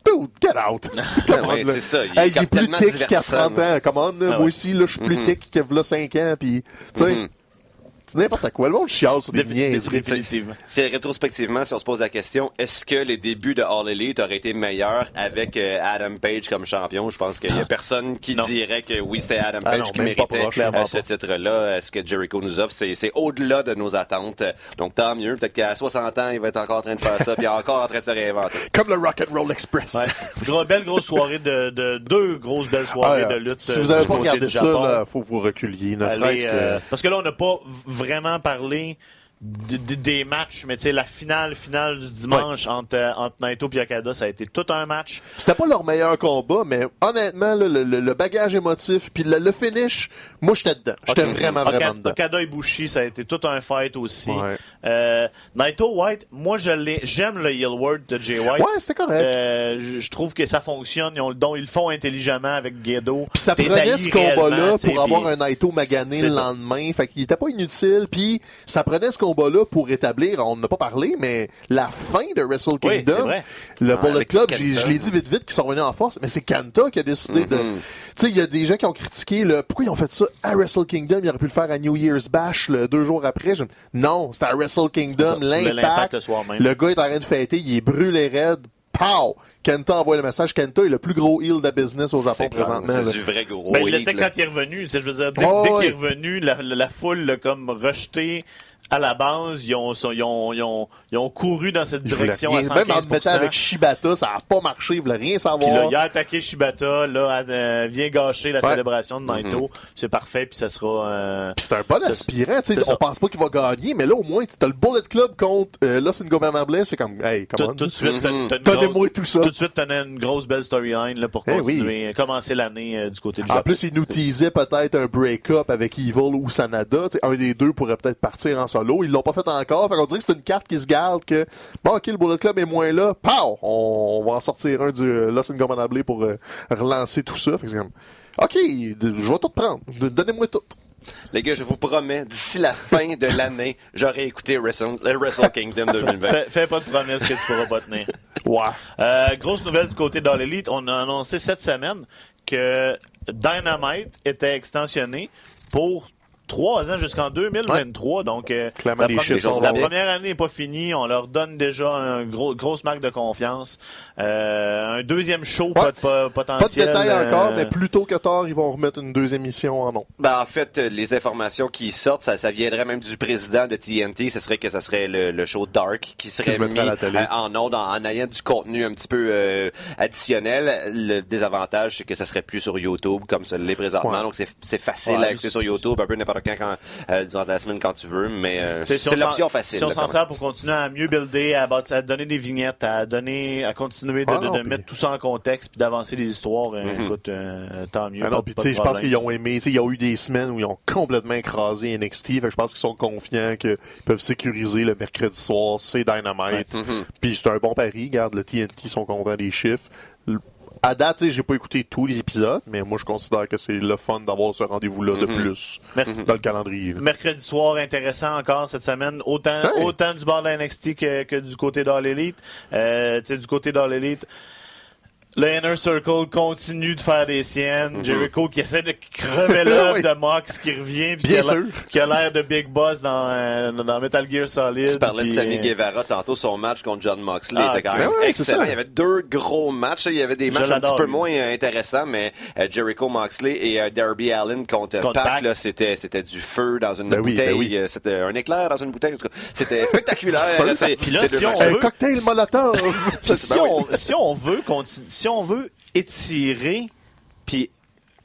dude, get out! C'est comme, Ouais, là. c'est ça, il Hey, est il est plus tech qu'à divertissant, 30 ans. Ah moi aussi, là, je suis plus Mhm. tech qu'il y a 5 ans, pis, tu sais, Mhm. C'est n'importe quoi. Le monde chiale sur des niaiseries. Définitivement. Rétrospectivement, si on se pose la question, est-ce que les débuts de All Elite auraient été meilleurs avec euh, Adam Page comme champion? Je pense qu'il y a personne qui Non. dirait que oui, c'était Adam Ah Page non, qui pas méritait proche, euh, ce pas. titre-là. Est-ce que Jericho nous offre? C'est, au-delà de nos attentes. Donc tant mieux. Peut-être qu'à 60 ans, il va être encore en train de faire ça, puis encore en train de se réinventer. Comme le Rock'n'Roll Express. Ouais. Gros- belle grosse soirée de, de deux grosses belles soirées Ah, de lutte. si euh, vous n'avez pas côté regardé ça, là, faut que vous reculiez, ne Allez, que... euh, parce que là, on n'a pas vraiment de- des matchs, mais tu sais, la finale, finale du dimanche entre, euh, entre Naito et Okada, ça a été tout un match. C'était pas leur meilleur combat, mais honnêtement, là, le, le- le bagage émotif, puis le, le finish, moi, j'étais dedans. J'étais vraiment, vraiment dedans. Okada et Bushi, ça a été tout un fight aussi. Ouais. Euh, Naito White, moi, je l'ai, j'aime le heel word de Jay White. Ouais, c'était correct. Euh, je, trouve que ça fonctionne. Ils ont le don, ils le font intelligemment avec Gedo. Puis ça prenait ce combat-là pour avoir un Naito magané le lendemain. Fait qu'il était pas inutile. Puis ça prenait ce combat-là pour établir, on n'a pas parlé, mais la fin de Wrestle Oui, Kingdom. vrai. le Bullet avec Club, je l'ai dit vite vite qu'ils sont revenus en force, mais c'est Kanta qui a décidé de. Mhm. Tu sais, il y a des gens qui ont critiqué le. Pourquoi ils ont fait ça à Wrestle Kingdom? Ils auraient pu le faire à New Year's Bash le deux jours après. Je- Non, c'était à Wrestle Kingdom, l'impact le soir même. Le gars est en train de fêter, il est brûlé raide. Pow! Kenta envoie le message. Kenta est le plus gros heel de la business au Japon présentement. C'est du vrai gros Ben, là. quand il est revenu. tu sais, Je veux dire, dès, Oh, dès qu'il est revenu, la, la- la foule l'a comme rejeté à la base. Ils ont, ils ont, ils ont, ils ont couru dans cette direction à 115 Même en se mettant avec Shibata, ça n'a pas marché, il voulait rien Puis là, savoir. il a attaqué Shibata, là, euh, vient gâcher la Ouais. célébration de Naito. Mhm. C'est parfait, puis ça sera... euh, Puis c'est un bon C'est- aspirant, tu sais, c'est on pense pas qu'il va gagner, mais là au moins t'as le Bullet Club contre euh, Los Ingobernables, c'est comme hey, on. tout de suite, une Donnez-moi tout ça. tout de suite, t'en as une grosse belle storyline là, pour Eh continuer, commencer l'année euh, du côté du En Japon. plus, il nous teasait peut-être un break-up avec Evil ou Sanada. Un des deux pourrait peut-être partir en solo. Ils l'ont pas fait encore. Fait qu'on dirait que c'est une carte qui se garde que, bon, ok, le Bullet Club est moins là. Pow! On, on va en sortir un du euh, Los Ingobernables pour euh, relancer tout ça. Fait que c'est comme, ok, de- je vais tout prendre. Donnez-moi tout. Les gars, je vous promets, d'ici la fin de l'année, j'aurai écouté Wrestle, le Wrestle Kingdom 2020. Fais, fais pas de promesses que tu pourras pas tenir. Ouais. Euh, grosse nouvelle du côté d'All Elite. On a annoncé cette semaine que Dynamite était extensionné pour trois ans jusqu'en 2023. Donc, euh, la, première- la première année n'est pas finie. On leur donne déjà une gros, grosse marque de confiance. Euh, un deuxième show Ouais. pot- pot- Pas de potentiel. détails encore, euh, mais plus tôt que tard, ils vont remettre une deuxième émission en nom. Ben, en fait, les informations qui sortent, ça, ça viendrait même du président de TNT. Ce serait que ce serait le, le show Dark qui serait mis à la télé. euh, en ondes en, en ayant du contenu un petit peu euh, additionnel. Le désavantage, c'est que ça serait plus sur YouTube comme ça l'est présentement. Ouais. Donc, c'est facile Ouais, à c'est- sur YouTube, un peu n'importe quand, quand euh, durant la semaine quand tu veux, mais euh, si c'est l'option facile. Si on s'en sert pour continuer à mieux builder, à, bâtir- à donner des vignettes, à donner, à continuer de, Ah non, de mettre tout ça en contexte puis d'avancer les histoires, euh, Mhm. écoute, euh, tant mieux. Ah non, puis tu sais, je pense qu'ils ont aimé, tu sais, il y a eu des semaines où ils ont complètement écrasé NXT, fait je pense qu'ils sont confiants qu'ils peuvent sécuriser le mercredi soir, c'est Dynamite. Mhm. Puis c'est un bon pari, regarde, le TNT sont contents des chiffres. Le- À date, j'ai pas écouté tous les épisodes, mais moi je considère que c'est le fun d'avoir ce rendez-vous-là de Mhm. plus Mer- dans le calendrier. là. Mercredi soir, intéressant encore cette semaine, autant, Hey. autant du bord de la NXT que, que du côté d'All Elite. Euh, du côté d'All Elite, le Inner Circle continue de faire des siennes. Mhm. Jericho qui essaie de crever l'œuvre Oui. de Mox qui revient puis Bien qui a l'air- sûr. qui a l'air de Big Boss dans, euh, dans Metal Gear Solid. Tu parlais de Sammy euh, Guevara tantôt, son match contre John Moxley Ah, était quand ben même ouais, c'est excellent. ça. Il y avait deux gros matchs. Il y avait des Je matchs un petit peu moins euh, intéressants, mais euh, Jericho Moxley et euh, Darby Allen contre, Contre Pac, c'était, c'était du feu dans une Ben oui, bouteille. ben oui. Euh, C'était un éclair dans une bouteille. En tout cas, C'était spectaculaire. C'est- Puis là, c'est si. Un veut- cocktail molotov! Si, Ben oui. on, si on veut continu- si on veut étirer puis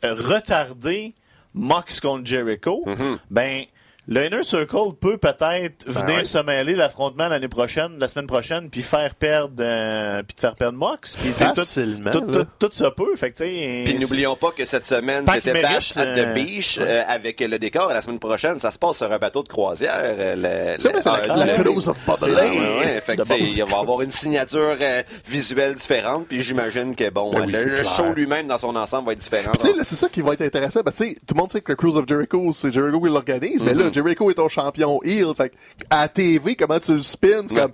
euh, retarder Mox contre Jericho, Mhm. ben le Inner Circle peut peut-être venir ouais. se mêler l'affrontement l'année prochaine, la semaine prochaine, puis faire perdre, euh, puis te faire perdre Mox. Puis tout, Facilement. tout, là. tout, tout ça peut. Fait que, tu sais, Puis n'oublions pas que cette semaine, c'était Bash at the euh, Beach euh, avec le décor. Et la semaine prochaine, ça se passe sur un bateau de croisière. euh, le- C'est vrai, c'est le- la, la cruise of ouais, ouais. Fait que, il va avoir une signature euh, visuelle différente, puis j'imagine que bon, Ben oui, le, show lui-même dans son ensemble va être différent. Puis, tu sais, là, c'est ça qui va être intéressant. Parce que tu sais, tout le monde sait que le Cruise of Jericho, c'est Jericho qui l'organise. Mais là, Mhm. Jericho est ton champion heel. Fait à la TV, comment tu le spins? Ouais. comme,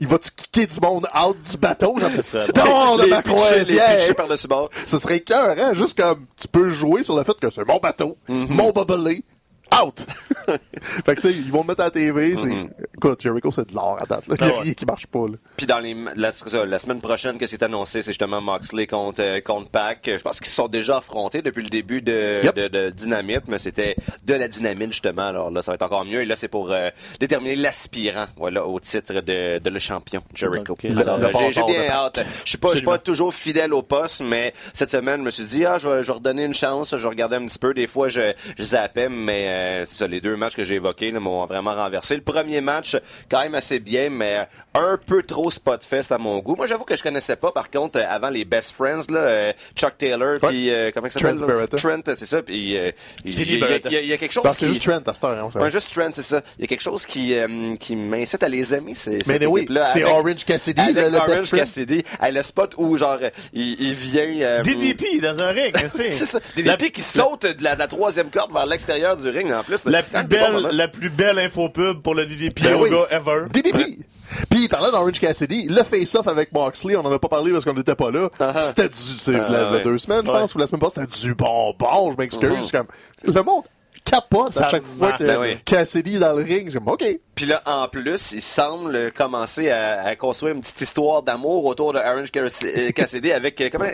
il va-tu kicker du monde out du bateau? Genre, Dehors de ma croisière! par-dessus bord. Ce serait cœur, hein? Juste comme, tu peux jouer sur le fait que c'est mon bateau, Mhm. mon bubbly, out! fait que, tu sais, ils vont le mettre à la TV. c'est Mhm. Écoute, Jericho, c'est de l'or à date. Là. Il y Ah a ouais. rien qui marche pas, là. Puis dans les la, c'est ça, la semaine prochaine que c'est annoncé, c'est justement Moxley contre euh, contre Pac. Je pense qu'ils se sont déjà affrontés depuis le début de, Yep. de, de Dynamite, mais c'était de la dynamite justement. Alors là, ça va être encore mieux. Et là, c'est pour euh, déterminer l'aspirant, voilà, au titre de, de le champion Jericho. Ok, Alors, le j'ai, bien de hâte. Je suis pas, je suis pas Absolument. toujours fidèle au poste, mais cette semaine, je me suis dit ah, je vais, je vais redonner une chance. Je regarder un petit peu. Des fois, je, je zappais, mais euh, c'est ça, les deux matchs que j'ai évoqués m'ont vraiment renversé. Le premier match, quand même assez bien, mais un peu trop spotfest à mon goût. Moi, j'avoue que je connaissais pas, par contre, euh, avant les Best Friends, là, euh, Chuck Taylor, Ouais. puis euh, comment il s'appelle? Trent? Beretta. Trent, c'est ça. Puis euh, il y, a- y y quelque chose Non, c'est qui... juste Trent à cette heure, hein, c'est Ouais, juste Trent, c'est ça. Il y a quelque chose qui, euh, qui m'incite à les aimer, c'est Mais cette oui, c'est avec- Orange Cassidy, avec le, le Orange best. Cassidy. Hey, le spot où, genre, il, il vient... euh, DDP dans un ring, c'est ça. Pieds qui de la, de la troisième corde vers l'extérieur du ring, en plus. La, Ah, plus belle, la plus belle infopub pour le DDP Ben oui. yoga ever. DDP! Puis, parlant d'Orange Cassidy, le face-off avec Moxley, on en a pas parlé parce qu'on n'était pas là. C'était du, c'est Ah, la, la ouais. deux semaines, je Ouais. pense, ou la semaine passée, c'était du bonbon, je m'excuse. Mhm. Suis comme, le monde capote à chaque fois que ben oui. Cassidy est dans le ring. J'ai OK. Puis là, en plus, il semble commencer à, à construire une petite histoire d'amour autour de Orange euh, Cassidy avec euh, comment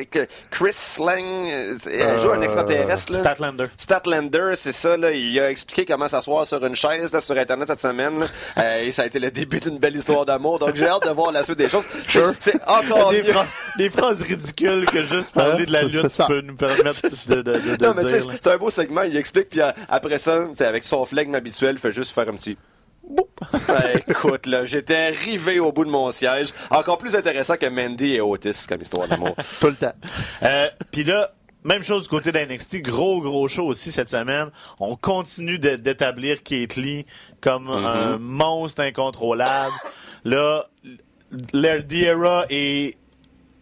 Chris Slang, euh, elle joue un Euh, extraterrestre là. Statlander. Statlander, c'est ça, là. Il a expliqué comment s'asseoir sur une chaise, là, sur Internet cette semaine. Euh, et ça a été le début d'une belle histoire d'amour. Donc, j'ai hâte de voir la suite des choses. C'est- C'est encore Des, mieux. phra- des phrases ridicules que juste parler de la lutte peut nous permettre de, de, de, de Non, mais tu sais, dire. c'est un beau segment, il explique, puis euh, après ça, avec son flegme habituel, il fait juste faire un petit... Boum. Ouais, écoute, là, j'étais arrivé au bout de mon siège. Encore plus intéressant que Mandy et Otis comme histoire d'amour. Tout le temps. Euh, Puis là, même chose du côté d'NXT, gros gros show aussi cette semaine. On continue de- d'établir Kate Lee comme un monstre incontrôlable. Là, l'air Era est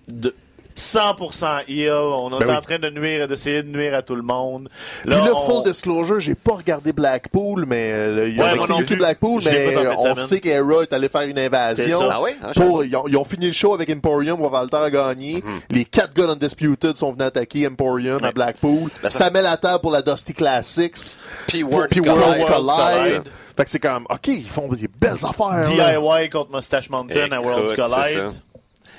de 100% heel. On est Ben oui. en train de nuire, d'essayer de nuire à tout le monde. Puis Là, là, on- full disclosure, j'ai pas regardé Blackpool, mais euh, il y Ouais, a non plus. Blackpool, Je mais en on semaine. sait qu'Era est allé faire une invasion. Ah je Pour, ils, ont, ils ont fini le show avec Emporium, où Valter a gagné. Les quatre gars Undisputed sont venus attaquer Emporium à Ouais. Blackpool. Ben, ça- ça met la table pour la Dusty Classics. Puis puis Collide. Fait que c'est comme, OK, ils font des belles affaires. là. DIY contre Mustache Mountain à c'est Collide. ça.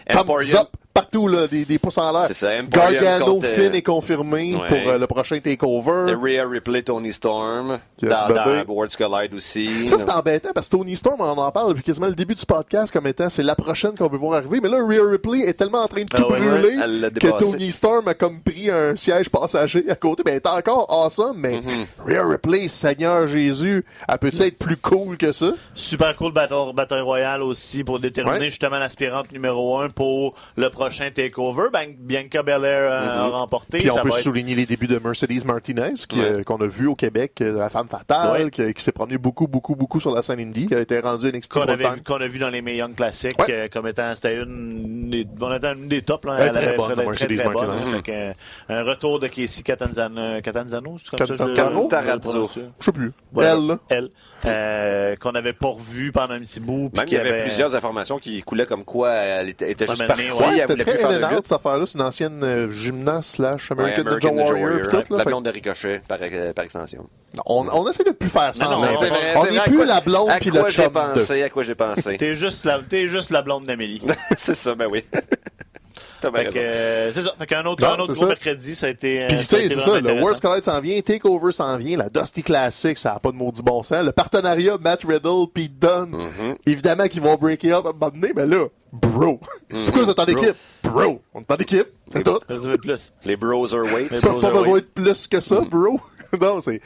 Thumbs Emporium. up partout, là, des, des pouces en l'air. C'est ça, Emporium Gargano contre, euh, Finn est confirmé ouais. pour euh, le prochain takeover. Rhea Ripley, Tony Storm. Yes, dans, dans bébé. Worlds Collide aussi. Ça, c'est embêtant parce que Tony Storm, on en parle depuis quasiment le début du podcast comme étant c'est la prochaine qu'on veut voir arriver. Mais là, Rhea Ripley est tellement en train de tout Ah ouais, brûler ouais, que. Tony Storm a comme pris un siège passager à côté. Ben, elle est encore awesome, mais Mm-hmm. Rhea Ripley, Seigneur Jésus, elle peut être plus cool que ça? Super cool bataille, bataille royale aussi pour déterminer Ouais. justement l'aspirante numéro 1 pour le prochain takeover. Ben, Bianca Belair euh, a remporté. Mm-hmm. Puis on ça peut va être- souligner les débuts de Mercedes Martinez Ouais. euh, qu'on a vu au Québec, euh, la femme fatale, Ouais. qui, qui s'est promenée beaucoup, beaucoup, beaucoup sur la scène indie, qui a été rendue NXT qu'on qu'on a vu dans les Young classiques Ouais. euh, comme étant c'était une des, on était une des tops là, Elle très bonne, très, Mercedes très bonne, Martinez. hein. Euh, un retour de Casey Catanzano, Catanzano c'est comme ça que je Catanzaro? je sais plus. Voilà. Elle, elle euh, qu'on avait pas revu pendant un petit bout puis Même il y qui avait avait- plusieurs informations qui coulaient comme quoi elle était, était juste Ouais, partie, Ouais, ouais, c'était très lutte. cette affaire-là. C'est une ancienne euh, gymnaste slash Ouais, American, American Ninja Warrior. puis tout, là. la Fait blonde de Ricochet, par, euh, par extension. on, on essaie de plus faire ça. Non, non, vrai, on c'est n'est à plus quoi- la blonde à puis quoi le j'ai chum de. pensé, à quoi j'ai pensé. t'es juste la t'es juste la blonde d'Amélie c'est ça, ben oui. euh, c'est ça fait qu'un autre Non, un autre gros ça. mercredi ça a été euh, Puis c'est ça, le. World's Collide s'en vient, Takeover s'en vient, la Dusty Classic, ça n'a pas de maudit bon sens. Le partenariat Matt Riddle, Pete Dunne, Mm-hmm. évidemment qu'ils vont breaker up à un moment donné, mais là, bro. Mm-hmm. Pourquoi vous êtes en équipe? Bro. On est en équipe, c'est tout. Les Browserweight. Les Pas, pas Browserweight. besoin de plus que ça, bro. non, c'est,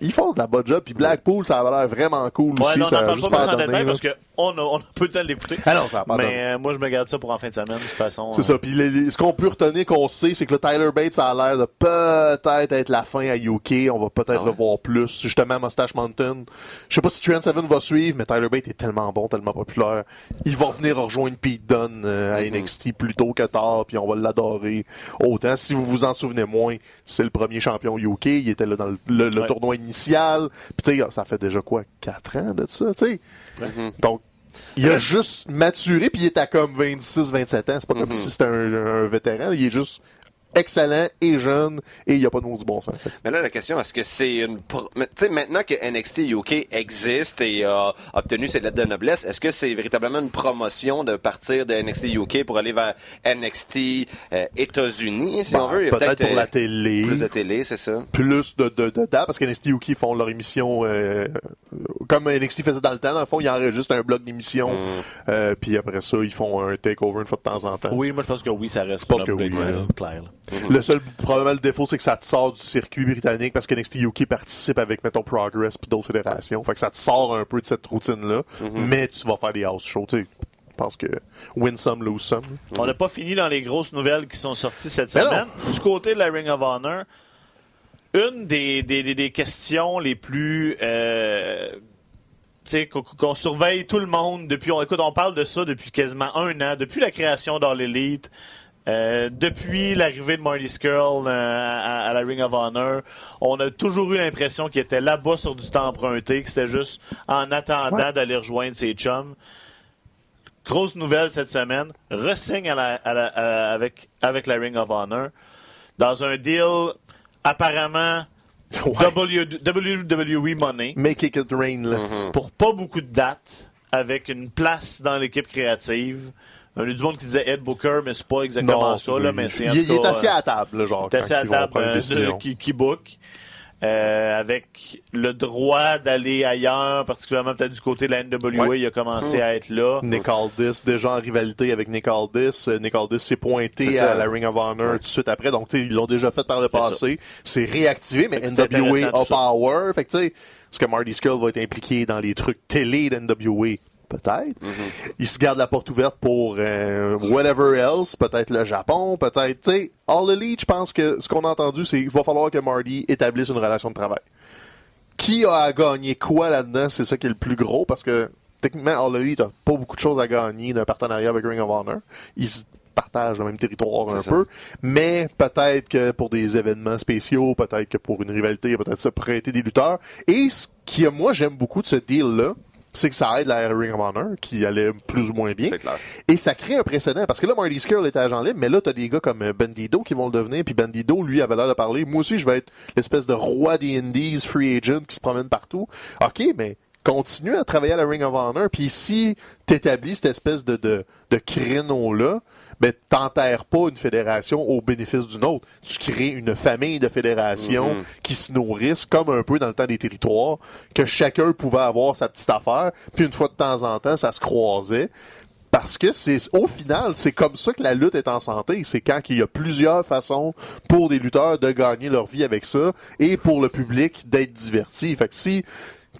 Ils font de la bonne job. Puis Blackpool, ça a l'air vraiment cool Ouais, aussi. non, on ça n'en parle pas plus en détail parce qu'on a, on a peu le temps de l'écouter. Ah non, ça. Mais euh, moi, je me garde ça pour en fin de semaine, de toute façon. C'est ça. Puis les- les- ce qu'on peut retenir, qu'on sait, c'est que le Tyler Bates a l'air de peut-être être la fin à UK. On va peut-être Ah le voir plus. Justement, Mustache Mountain. Je sais pas si Trent Seven va suivre, mais Tyler Bates est tellement bon, tellement populaire. Il va venir rejoindre Pete Dunne euh, à Mm-hmm. NXT plus tôt que tard, puis on va l'adorer autant. Si vous vous en souvenez moins, c'est le premier champion UK. Il était là dans le, le- le Ouais. tournoi initial. Puis tu sais, ça fait déjà quoi, 4 ans de ça, tu sais? Mm-hmm. Donc, il a juste maturé, puis il est à comme 26, 27 ans. C'est pas comme Mm-hmm. si c'était un, un vétéran. Il est juste excellent et jeune, et il n'y a pas de maudit bon sens. Mais là, la question, est-ce que c'est une... Tu sais, maintenant que NXT UK existe et a obtenu ses lettres de noblesse, est-ce que c'est véritablement une promotion de partir de NXT UK pour aller vers NXT euh, États-Unis, si Bon, on veut? Peut-être pour euh, la télé. Plus de télé, c'est ça? plus de, de, de dates, parce que NXT UK font leur émission euh, comme NXT faisait dans le temps. Dans le fond, ils enregistrent un bloc d'émission, Mm. euh, puis après ça, ils font un takeover une fois de temps en temps. Oui, moi, je pense que oui, ça reste Je pense que oui, là, là. Le seul probablement le défaut, c'est que ça te sort du circuit britannique parce que NXT UK participe avec, mettons, Progress puis d'autres fédérations. Fait que ça te sort un peu de cette routine-là, mais tu vas faire des house shows, tu sais. Je pense que win some, lose some. On n'a pas fini dans les grosses nouvelles qui sont sorties cette Mais semaine. Du côté de la Ring of Honor, une des, des, des- des questions les plus... euh, tu sais, qu'on surveille tout le monde depuis... On, écoute, on parle de ça depuis quasiment un an, depuis la création d'All Elite. Euh, depuis l'arrivée de Marty Skrull euh, à, à la Ring of Honor, on a toujours eu l'impression qu'il était là-bas sur du temps emprunté, que c'était juste en attendant Ouais. d'aller rejoindre ses chums. Grosse nouvelle cette semaine, ressigne à la- à la- à- avec, avec la Ring of Honor dans un deal apparemment Ouais. W- WWE Money Make it rain, là. pour pas beaucoup de dates, avec une place dans l'équipe créative. Il y a eu du monde qui disait Ed Booker, mais c'est pas exactement ça, là, mais c'est il, il est assis à la table, genre, il est assis à la table euh, de- qui, qui book. euh, avec le droit d'aller ailleurs, particulièrement peut-être du côté de la NWA, Ouais. il a commencé à être là. Nick Aldis, déjà en rivalité avec Nick Aldis. Euh, Nick Aldis s'est pointé à la Ring of Honor tout de suite après. Donc, ils l'ont déjà fait par le passé. C'est réactivé, mais NWA a power. Fait que, tu sais, est-ce que Marty Skull va être impliqué dans les trucs télé d'NWA? Peut-être. Il se garde la porte ouverte pour euh, whatever else. Peut-être le Japon, peut-être, tu sais. All Elite, je pense que ce qu'on a entendu, c'est qu'il va falloir que Marty établisse une relation de travail qui a à gagner quoi là-dedans, c'est ça qui est le plus gros, parce que techniquement, All Elite n'a pas beaucoup de choses à gagner d'un partenariat avec Ring of Honor. Ils se partagent le même territoire un ça. peu, mais peut-être que pour des événements spéciaux, peut-être que pour une rivalité, peut-être se prêter des lutteurs. Et ce qui, moi, j'aime beaucoup de ce deal-là, c'est que ça aide la Ring of Honor, qui allait plus ou moins bien. C'est clair. Et ça crée un précédent. Parce que là, Marty Skrull est agent libre, mais là, t'as des gars comme euh, Bandido qui vont le devenir. Puis Bandido, lui, avait l'air de parler. Moi aussi, je vais être l'espèce de roi des Indies, free agent, qui se promène partout. OK, mais continue à travailler à la Ring of Honor. Puis si t'établis cette espèce de, de, de créneau-là, ben, t'enterres pas une fédération au bénéfice d'une autre. Tu crées une famille de fédérations qui se nourrissent, comme un peu dans le temps des territoires, que chacun pouvait avoir sa petite affaire, puis une fois de temps en temps, ça se croisait. Parce que c'est au final, c'est comme ça que la lutte est en santé. C'est quand il y a plusieurs façons pour des lutteurs de gagner leur vie avec ça et pour le public d'être diverti. Fait que si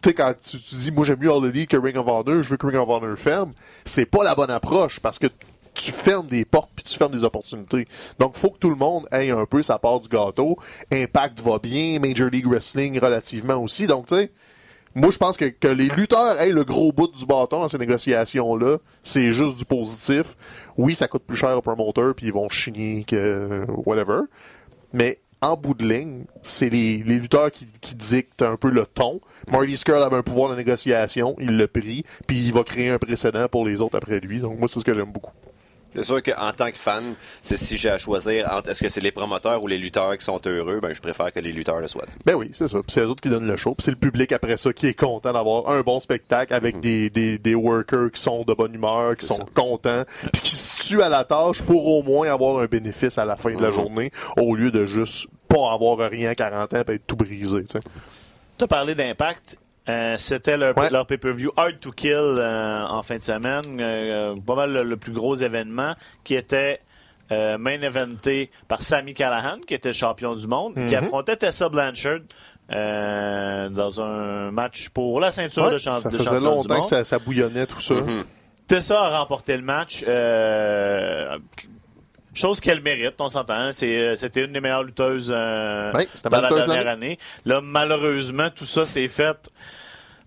tu sais, quand tu, tu dis moi j'aime mieux All Elite que Ring of Honor, je veux que Ring of Honor ferme, c'est pas la bonne approche parce que tu fermes des portes puis tu fermes des opportunités. Donc faut que tout le monde ait un peu sa part du gâteau. Impact va bien, Major League Wrestling relativement aussi. Donc tu sais, moi, je pense que, que les lutteurs aient le gros bout du bâton dans ces négociations-là, c'est juste du positif. Oui, ça coûte plus cher au promoteur, puis ils vont chigner que euh, whatever. Mais en bout de ligne, c'est les, les lutteurs qui, qui dictent un peu le ton. Marty Skrull avait un pouvoir de négociation, il l'a pris, puis il va créer un précédent pour les autres après lui. Donc moi, c'est ce que j'aime beaucoup. C'est sûr qu'en tant que fan, si j'ai à choisir entre est-ce que c'est les promoteurs ou les lutteurs qui sont heureux, ben je préfère que les lutteurs le soient. Ben oui, c'est ça. Puis c'est eux autres qui donnent le show. Puis c'est le public après ça qui est content d'avoir un bon spectacle avec des, des, des workers qui sont de bonne humeur, qui sont ça. contents, puis qui se tuent à la tâche pour au moins avoir un bénéfice à la fin de la journée, au lieu de juste pas avoir rien à 40 ans et être tout brisé. Tu as parlé d'impact. Euh, C'était leur, Ouais. leur pay-per-view Hard to Kill euh, en fin de semaine. Euh, pas mal le, le plus gros événement qui était euh, main eventé par Sami Callahan, qui était champion du monde, qui Mhm. affrontait Tessa Blanchard euh, dans un match pour la ceinture Ouais, de, champ- ça de faisait champion du longtemps monde. que ça, ça bouillonnait tout ça. Mhm. Tessa a remporté le match. Chose qu'elle mérite, on s'entend. C'est, euh, C'était une des meilleures lutteuses euh, dans la dernière année. Là, malheureusement, tout ça s'est fait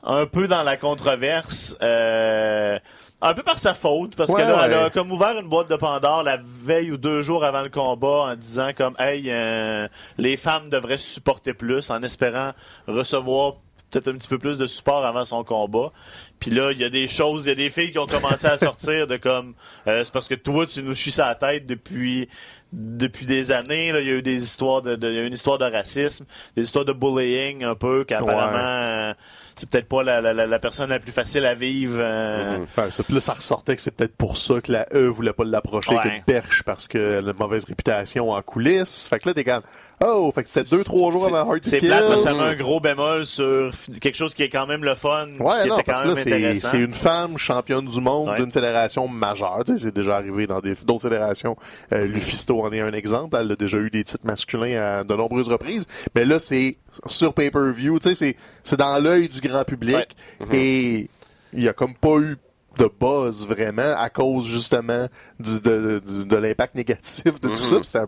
un peu dans la controverse. euh, un peu par sa faute, parce que Ouais, là, elle a comme ouvert une boîte de Pandore la veille ou deux jours avant le combat en disant comme Hey, euh, les femmes devraient se supporter plus en espérant recevoir peut-être un petit peu plus de support avant son combat. Puis là, il y a des choses, il y a des filles qui ont commencé à sortir de comme euh, c'est parce que toi, tu nous chies sa tête depuis depuis des années. Là, il y a eu des histoires de, de- il y a eu une histoire de racisme, des histoires de bullying un peu, qu'apparemment euh, c'est peut-être pas la, la, la- la personne la plus facile à vivre. euh, Mhm. Enfin, ça, puis là, ça ressortait que c'est peut-être pour ça que la E voulait pas l'approcher Ouais. perche parce qu'elle a une mauvaise réputation en coulisses. Fait que là, t'es comme, oh, fait que c'était deux, trois jours avant Hard to C'est plate, mais ça met un gros bémol sur quelque chose qui est quand même le fun, Ouais, qui non, était parce quand que là, c'est, une femme championne du monde Ouais. d'une fédération majeure. Tu sais, c'est déjà arrivé dans d'autres fédérations. Euh, Lufisto en est un exemple. Elle a déjà eu des titres masculins à de nombreuses reprises. Mais là, c'est sur pay-per-view. Tu sais, c'est, dans l'œil du grand public. Ouais. Et il y a comme pas eu de buzz vraiment à cause justement du, de, de, de l'impact négatif de tout ça. Puis ça-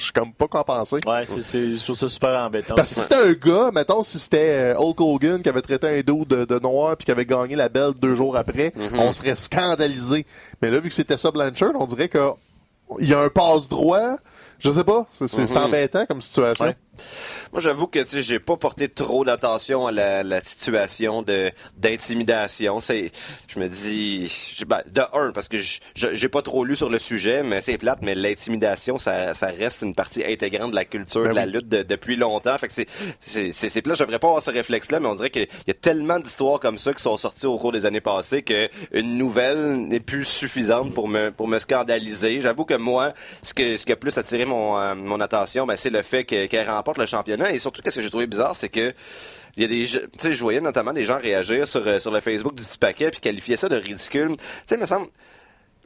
je suis comme pas penser. Ouais, c'est, c'est, je trouve ça super embêtant. Parce que si c'était un gars, mettons, si c'était euh, Hulk Hogan qui avait traité un dos de, de noir puis qui avait gagné la belle deux jours après, on serait scandalisé. Mais là, vu que c'était ça Blanchard, on dirait que il y a un passe droit. Je sais pas, c'est c'est- c'est Mhm. embêtant comme situation. Ouais. Moi, j'avoue que tu sais, j'ai pas porté trop d'attention à la, la situation de d'intimidation. C'est, je me dis, ben, de un parce que j'ai pas trop lu sur le sujet, mais c'est plate. Mais l'intimidation, ça, ça reste une partie intégrante de la culture Ben de la oui. lutte de- depuis longtemps. Fait que c'est, c'est, plate. Je devrais pas avoir ce réflexe-là, mais on dirait qu'il y a tellement d'histoires comme ça qui sont sorties au cours des années passées que une nouvelle n'est plus suffisante pour me pour me scandaliser. J'avoue que moi, ce que ce qui a plus attiré mon euh, mon attention, ben, c'est le fait que- qu'elle remporte le championnat et surtout qu'est-ce que j'ai trouvé bizarre, c'est que il y a des je- tu sais je voyais notamment des gens réagir sur euh, sur le Facebook du petit paquet puis qualifier ça de ridicule. Tu sais il me semble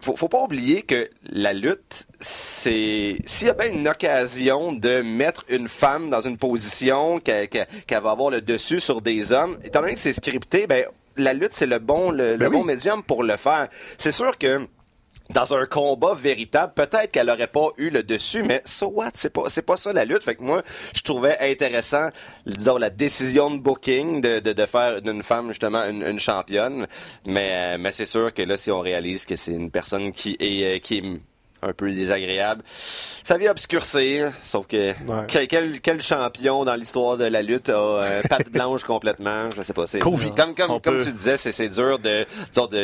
faut, faut pas oublier que la lutte, c'est s'il y a bien une occasion de mettre une femme dans une position qu'elle va avoir le dessus sur des hommes, étant donné que c'est scripté, ben la lutte c'est le bon le, le Ben bon médium pour le faire. C'est sûr que dans un combat véritable, peut-être qu'elle aurait pas eu le dessus, mais so what, c'est pas c'est pas ça la lutte. Fait que moi, je trouvais intéressant, disons la décision de booking de, de, de faire d'une femme justement une, une championne, mais euh, mais c'est sûr que là, si on réalise que c'est une personne qui est euh, qui est un peu désagréable, ça vient obscurcir. Sauf que Ouais. quel, quel, quel champion dans l'histoire de la lutte a euh, patte blanche complètement, je sais pas. C'est Kofi. comme comme On comme peut- tu disais, c'est c'est dur de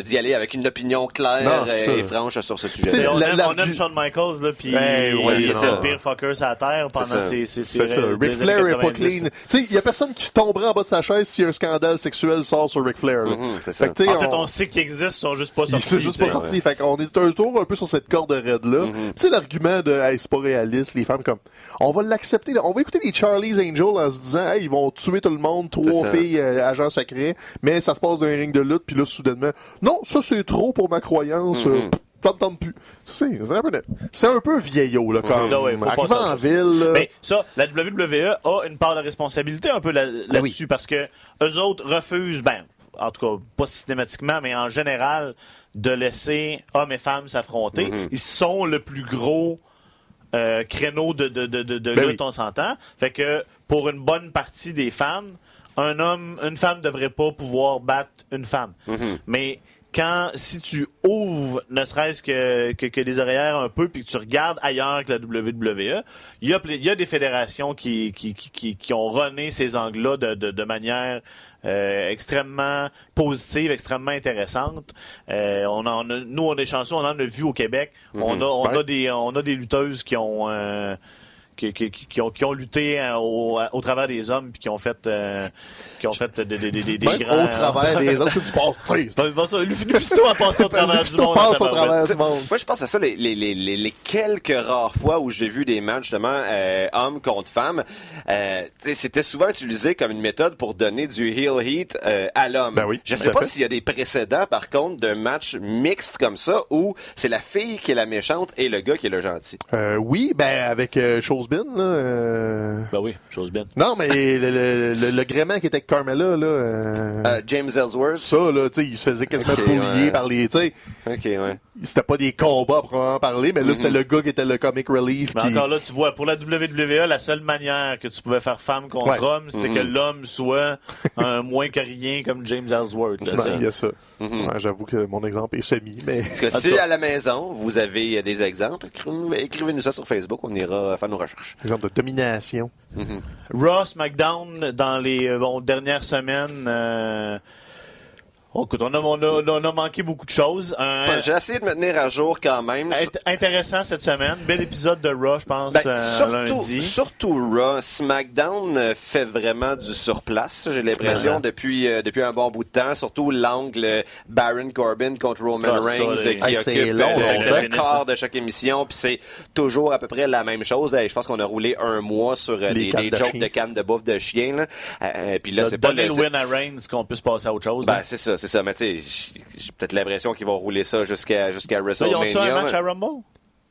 d'y aller avec une opinion claire Non, et, ça. franche sur ce sujet. on, la- aime, la- on aime Shawn Michaels, là, puis Ben, il ouais, est c'est le pire fucker sur la terre pendant ses, ses, ses C'est ça. des Ric Flair est pas 90. clean. Tu sais, il y a personne qui tomberait en bas de sa chaise si un scandale sexuel sort sur Ric Flair. là. Mhm, c'est ça. Fait que, tu sais, En fait, on sait qu'ils existent, ils sont juste pas sortis. s'est juste pas tu sais. sorti. Fait qu'on est un tour un peu sur cette corde Mm-hmm. Tu sais, l'argument de, hey, c'est pas réaliste, les femmes comme, on va l'accepter, on va écouter les Charlie's Angels en se disant, hey, ils vont tuer tout le monde, trois filles, euh, agents secrets, mais ça se passe dans un ring de lutte, puis là, soudainement, non, ça c'est trop pour ma croyance, Mm-hmm. euh, ça me tente plus. C'est c'est un peu, c'est un peu vieillot, là, quand Mhm. Ah ouais, à en ville, là. Mais ça, la WWE a une part de responsabilité un peu là- là-dessus oui. parce que eux autres refusent, ben, en tout cas, pas systématiquement, mais en général, de laisser hommes et femmes s'affronter. Mhm. Ils sont le plus gros euh, créneau de, de, de, Ben lutte, oui. on s'entend. Fait que pour une bonne partie des femmes, un homme, une femme devrait pas pouvoir battre une femme. Mais quand, si tu ouvres ne serait-ce que, que, que les oreillères un peu, puis que tu regardes ailleurs que la WWE, il y a, y a des fédérations qui, qui, qui, qui, qui ont rené ces angles-là de, de, de manière euh, extrêmement positive, extrêmement intéressante. Euh, on en a- nous, on est chanceux, on en a vu au Québec. On, a, on, a Ouais. des, on a des lutteuses qui ont... euh, qui, qui, qui- qui ont, qui ont lutté euh, au, au travers des hommes puis qui ont fait euh, qui ont fait des, des, des, des, des Même grands au travers des autres, tu passes. Lufisto a passé au travers du monde. passe au travers du monde. Moi, je pense à ça les, les, les, les, les quelques rares fois où j'ai vu des matchs, justement, euh, hommes contre femmes. Euh, C'était souvent utilisé comme une méthode pour donner du heel heat euh, à l'homme. Ben oui, je sais pas s'il y a des précédents, par contre, de matchs mixtes comme ça où c'est la fille qui est la méchante et le gars qui est le gentil. Euh, oui, ben, avec euh, Euh, Ben oui, chose bien. Non, mais le, le, le, le gréement qui était avec Carmella, là, euh, Euh, James Ellsworth. ça, là, tu sais, il se faisait quasiment Ok, boulier ouais. par les, tu sais, Ok, ouais. C'était pas des combats à proprement parler, mais là, c'était le gars qui était le comic relief. Mais qui- encore là, tu vois, pour la WWE, la seule manière que tu pouvais faire femme contre Ouais. homme, c'était que l'homme soit un moins que rien comme James Ellsworth. là, Ouais, ça. il y a ça. Ouais, J'avoue que mon exemple est semi, mais Parce que En si cas. à la maison, vous avez des exemples, écrivez-nous ça sur Facebook, on ira faire nos recherches. exemple de domination. Raw, SmackDown, dans les euh, bon, dernières semaines, euh, oh, écoute, on a, on, a, on a manqué beaucoup de choses. Un- Ouais, J'ai essayé de me tenir à jour quand même. int- intéressant cette semaine. Bel épisode de Raw, je pense, Ben, euh, surtout, lundi. surtout Raw, SmackDown euh, fait vraiment du surplace, j'ai l'impression, Ouais. depuis, euh, depuis un bon bout de temps. Surtout l'angle Baron Corbin contre Roman Ah, ça, Reigns euh, qui hey, c'est occupe long, le, quart de chaque émission. Puis c'est toujours à peu près la même chose. Hey, je pense qu'on a roulé un mois sur Les des, de jokes chien. de cannes de bouffe de chien. Là. Euh, puis là, c'est pas donner le... win à Reigns qu'on puisse passer à autre chose. Ben, là. c'est ça, c'est ça. Mais tu sais, j'ai- peut-être l'impression qu'ils vont rouler ça jusqu'à jusqu'à Là, ils WrestleMania. ont-tu un match à Rumble?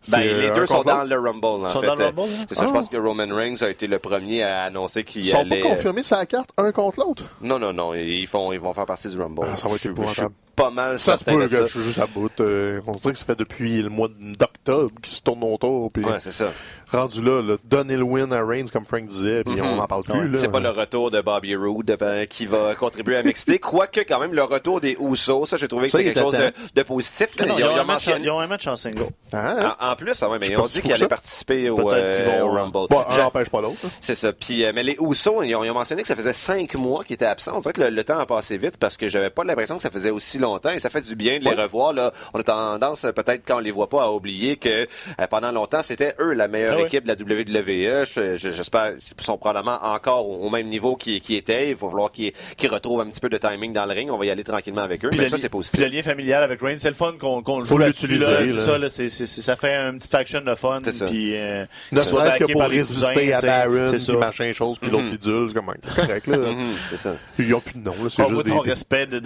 Ben, les euh, deux sont dans le Rumble, en Ils sont fait. dans le Rumble, hein? C'est ça, je Ah. pense que Roman Reigns a été le premier à annoncer qu'il Ils sont allait... pas confirmés sa carte un contre l'autre? Non, non, non, ils, font, ils vont faire partie du Rumble. Ah, ça va être Je- je- épouvantable. Pas mal Ça se peut que je suis juste à bout. euh, on dirait que ça fait depuis le mois d'octobre qu'il se tourne autour. Puis Ouais, c'est ça. rendu là, là donner le win à Reigns, comme Frank disait, puis on n'en parle plus. là. C'est pas le retour de Bobby Roode euh, qui va contribuer à m'exciter. Quoique, quand même, le retour des Usos, ça, j'ai trouvé que c'était quelque chose de, de positif. Non, Ils ils, ont- ont ils ont un match, mentionné- ils ont un match en single. Hein? En, en plus, ah ouais, mais Je ils ont dit qu'ils allaient participer au, euh, vont, au Rumble. Bon, Je- j'empêche pas l'autre. hein. C'est ça. Puis, euh, mais les Usos, ils ont, ils ont mentionné que ça faisait cinq mois qu'ils étaient absents. On dirait que le, le temps a passé vite parce que j'avais pas l'impression que ça faisait aussi longtemps et ça fait du bien de les revoir. Là. On a tendance, peut-être quand on les voit pas, à oublier que euh, pendant longtemps, c'était eux la meilleure Ah ouais. équipe de la WWE. Je- je- J'espère qu'ils sont probablement encore au, au même niveau qu'ils qu'ils étaient. Il va falloir qu'ils qu'ils retrouvent un petit peu de timing dans le ring. On va y aller tranquillement avec eux. Puis mais ça, c'est puis positif. le lien familial avec Reigns, c'est le fun qu'on le Faut joue l'utiliser, là. C'est là. ça, là, ça fait une petite faction de fun. C'est ça. Puis, euh, Ne serait-ce que pour résister cousins, à. Baron, C'est puis ça. machin chose, puis l'autre bidule, c'est correct, là. Mhm, c'est ça. Ils ont plus de nom, là, c'est juste des... respect de,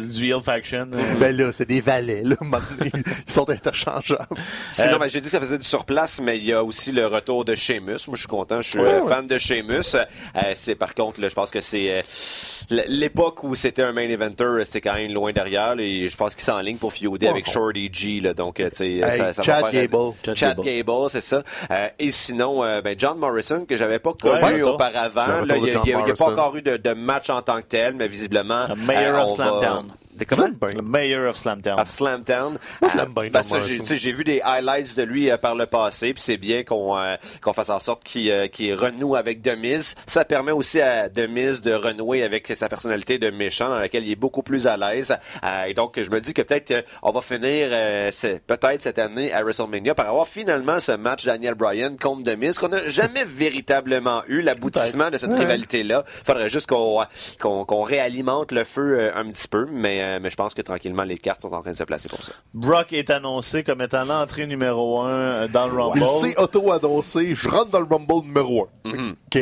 du heel faction. Euh. Ben là, c'est des valets, là. Ils sont interchangeables. Sinon, Euh, ben, j'ai dit que ça faisait du surplace, mais il y a aussi le retour de Sheamus. Moi, je suis content. Je suis Ouais, euh, ouais. fan de Sheamus. Euh, c'est par contre, là, je pense que c'est euh, l'époque où c'était un main eventer, c'est quand même loin derrière. là, Et je pense qu'il s'enligne pour feuder Ouais, avec bon. Shorty G. Là, donc, tu sais, Hey, ça, ça Chad va faire. Gable. Chad Chad Gable. Gable, c'est ça. Euh, et sinon, euh, ben, John Morrison, que j'avais pas connu auparavant. Il n'y a, pas encore eu de, de match en tant que tel, mais visiblement. Le meilleur euh, of on Slam va- Down. De comment? Le meilleur of Slamtown. à Slamtown. Moi, je Euh, l'aime bien, ben, ça, j'ai, vu des highlights de lui euh, par le passé, puis c'est bien qu'on euh, qu'on fasse en sorte qu'il euh, qu'il renoue avec Demise. Ça permet aussi à Demise de renouer avec sa personnalité de méchant, dans laquelle il est beaucoup plus à l'aise. Euh, et donc, je me dis que peut-être euh, on va finir euh, c'est- peut-être cette année à WrestleMania par avoir finalement ce match Daniel Bryan contre Demise qu'on n'a jamais véritablement eu l'aboutissement de cette Ouais. rivalité-là. Faudrait juste qu'on qu'on qu'on réalimente le feu euh, un petit peu, mais, euh, mais je pense que tranquillement les cartes sont en train de se placer pour ça. Brock est annoncé comme étant l'entrée numéro un dans le Rumble. Il s'est auto-annoncé, je rentre dans le Rumble numéro 1. OK.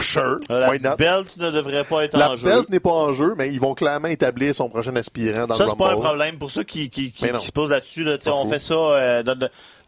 Sure. La Why not? belt ne devrait pas être La en jeu. belt n'est pas en jeu, mais ils vont clairement établir son prochain aspirant dans Ça, le c'est pas un Rumble. problème. Pour ceux qui, qui, qui, se posent là-dessus, là, on fou. fait ça euh, dans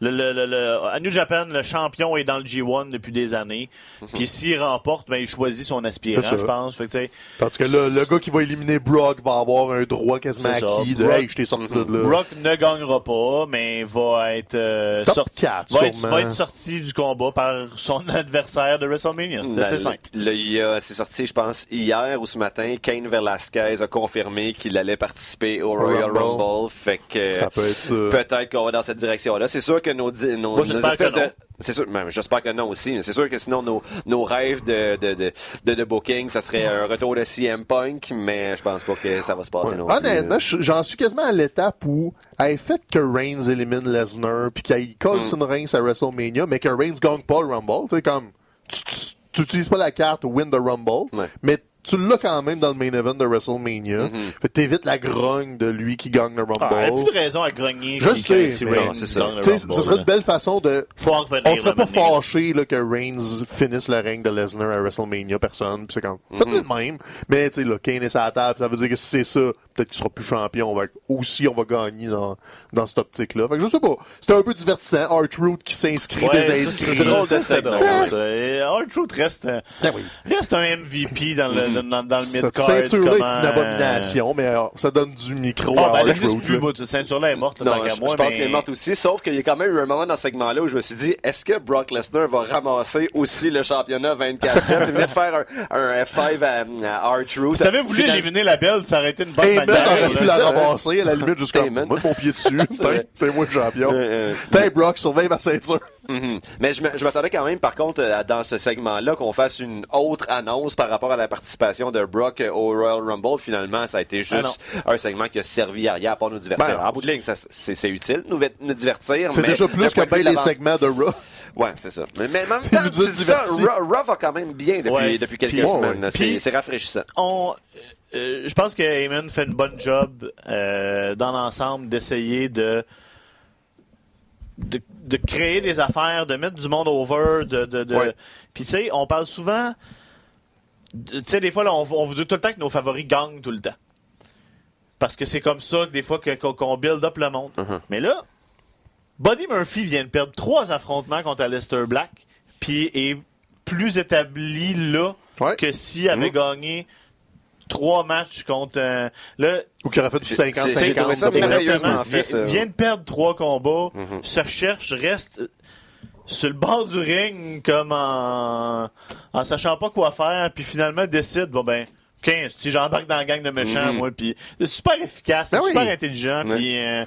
le, le, le, à New Japan, le champion est dans le G1 depuis des années. Puis s'il remporte, ben, il choisit son aspirant, je pense. Fait que, Tandis que le gars qui va éliminer Brock va avoir un droit quasiment acquis de Brock- Hey, je t'ai sorti de là. Brock ne gagnera pas, mais va être, euh, Top sorti, va, être, va être sorti du combat par son adversaire de WrestleMania. C'est assez simple. C'est sorti, je pense, hier ou ce matin. Kane Velasquez a confirmé qu'il allait participer au Royal Rumble. Rumble. Fait que Ça peut être peut-être qu'on va dans cette direction-là. C'est sûr que nos, di- nos, Moi, nos j'espère espèces que de c'est sûr, ben, j'espère que non aussi. mais C'est sûr que sinon nos, nos rêves de, de, de, de, de booking, ça serait un retour de CM Punk, mais je pense pas que ça va se passer Ouais. non plus. Honnêtement, je- j'en suis quasiment à l'étape où, hey, fait que Reigns élimine Lesnar, puis qu'il colle Mm. une Reigns à WrestleMania, mais que Reigns gagne pas le Rumble, tu sais, comme, tu- tu tu utilises pas la carte Win the Rumble, Ouais. mais tu l'as quand même dans le main event de WrestleMania. Fait que t'évites la grogne de lui qui gagne le Rumble. Ah, il n'y a plus de raison à grogner. Je sais, le ce serait une belle façon de Faut en revenir. on serait pas fâché là, que Reigns finisse le règne de Lesnar à WrestleMania, personne. Puis c'est comme, Mhm. faites-le de même. Mais tu sais, là, Kane est sur la table, ça veut dire que si c'est ça, peut-être qu'il sera plus champion. On va, aussi, on va gagner dans, dans cette optique-là. Fait que je sais pas. C'était un peu divertissant. Art-Root qui s'inscrit, Ouais, des inscrits. c'est drôle, ça, ça, R-Truth reste, Ah oui. reste un MVP dans le, dans, dans le Cette mid-card. ceinture-là est comment, une abomination, mais euh, ça donne du micro Ah, à ben, Art-Root, plus, moi. Cette ceinture-là est morte, là, Non, je, moi. je pense mais- qu'elle est morte aussi, sauf qu'il y a quand même eu un moment dans ce segment-là où je me suis dit, est-ce que Brock Lesnar va ramasser aussi le championnat 24-7? Il venait de faire un, un F5 à, à R-Truth. Si t'avais voulu Finalement- éliminer la belle, ça aurait été une bonne Heyman manière. aurait là. pu c'est la ramasser, à la limite, jusqu'à moi, mon pied dessus. C'est moi le champion. Euh, euh, Tiens, Brock, surveille ma ceinture. Mhm. Mais je m'attendais quand même, par contre, à- dans ce segment-là, qu'on fasse une autre annonce par rapport à la participation de Brock euh, au Royal Rumble. Finalement, ça a été Ah juste un segment qui a servi à rien pour nous divertir. Ben, en bout de ligne, c'est utile, nous, nous divertir. C'est déjà plus que bien de les segments de Raw. Ouais, c'est ça. Mais, mais en même temps, tu dis ça. Raw, Raw va quand même bien depuis, Ouais. depuis quelques Puis- semaines. ouais. C'est rafraîchissant. on, euh, je pense que Heyman fait une bonne job euh, dans l'ensemble d'essayer de, de de créer des affaires, de mettre du monde over, de, de, de- Ouais. puis tu sais, on parle souvent, tu sais, des fois là, on, on veut tout le temps que nos favoris gagnent tout le temps, parce que c'est comme ça que des fois qu'on build up le monde. Uh-huh. Mais là, Buddy Murphy vient de perdre trois affrontements contre Aleister Black, puis est plus établi là Ouais. que s'il avait gagné trois matchs contre. euh, là, Ou qui aurait fait du C'est- c'est- j'ai 50-50. trouvé ça de- merveilleux. Exactement. Fait, ça. vient, de perdre trois combats, Mhm. se recherche, reste euh, sur le bord du ring comme en, en sachant pas quoi faire, puis finalement décide, bon ben, 15, si j'embarque dans la gang de méchants, Mhm. moi, puis c'est super efficace, c'est Ben oui. super intelligent, puis euh,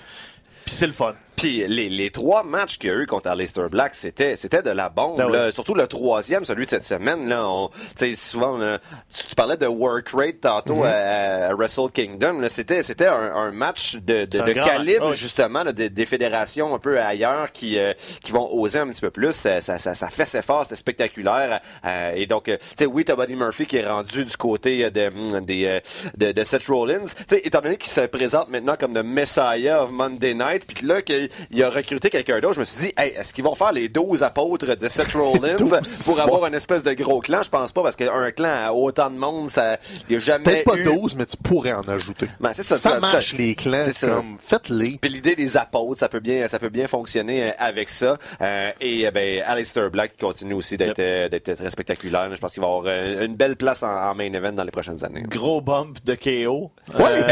puis c'est le fun. Puis les, les trois matchs qu'il y a eu contre Aleister Black, c'était c'était de la bombe. Ah là. Surtout le troisième, celui de cette semaine. Là, on, tu sais, souvent, là, tu, tu parlais de work rate tantôt Mm-hmm. à, à Wrestle Kingdom. là. C'était c'était un, un match de, de, de calibre match. Justement là, des, des fédérations un peu ailleurs qui euh, qui vont oser un petit peu plus. Ça, ça, ça, ça fait ses forces, c'était spectaculaire. Euh, et donc, euh, tu sais, oui, t'as Buddy Murphy qui est rendu du côté euh, de, hum, des, euh, de, de Seth Rollins. Tu sais, étant donné qu'il se présente maintenant comme le Messiah of Monday Night, puis que il a recruté quelqu'un d'autre, je me suis dit, hey, est-ce qu'ils vont faire les 12 apôtres de Seth Rollins 12, pour avoir bon. une espèce de gros clan? Je pense pas, parce qu'un clan à autant de monde, ça, il y a jamais Peut-être pas eu... 12, mais tu pourrais en ajouter. Ben, c'est ça, marche, les clans. c'est ça. comme, faites-les. Puis l'idée des apôtres, ça peut bien, ça peut bien fonctionner euh, avec ça. Euh, et euh, ben, Aleister Black qui continue aussi d'être, euh, d'être très spectaculaire. Je pense qu'il va avoir euh, une belle place en, en main event dans les prochaines années. Gros bump de KO. Ouais.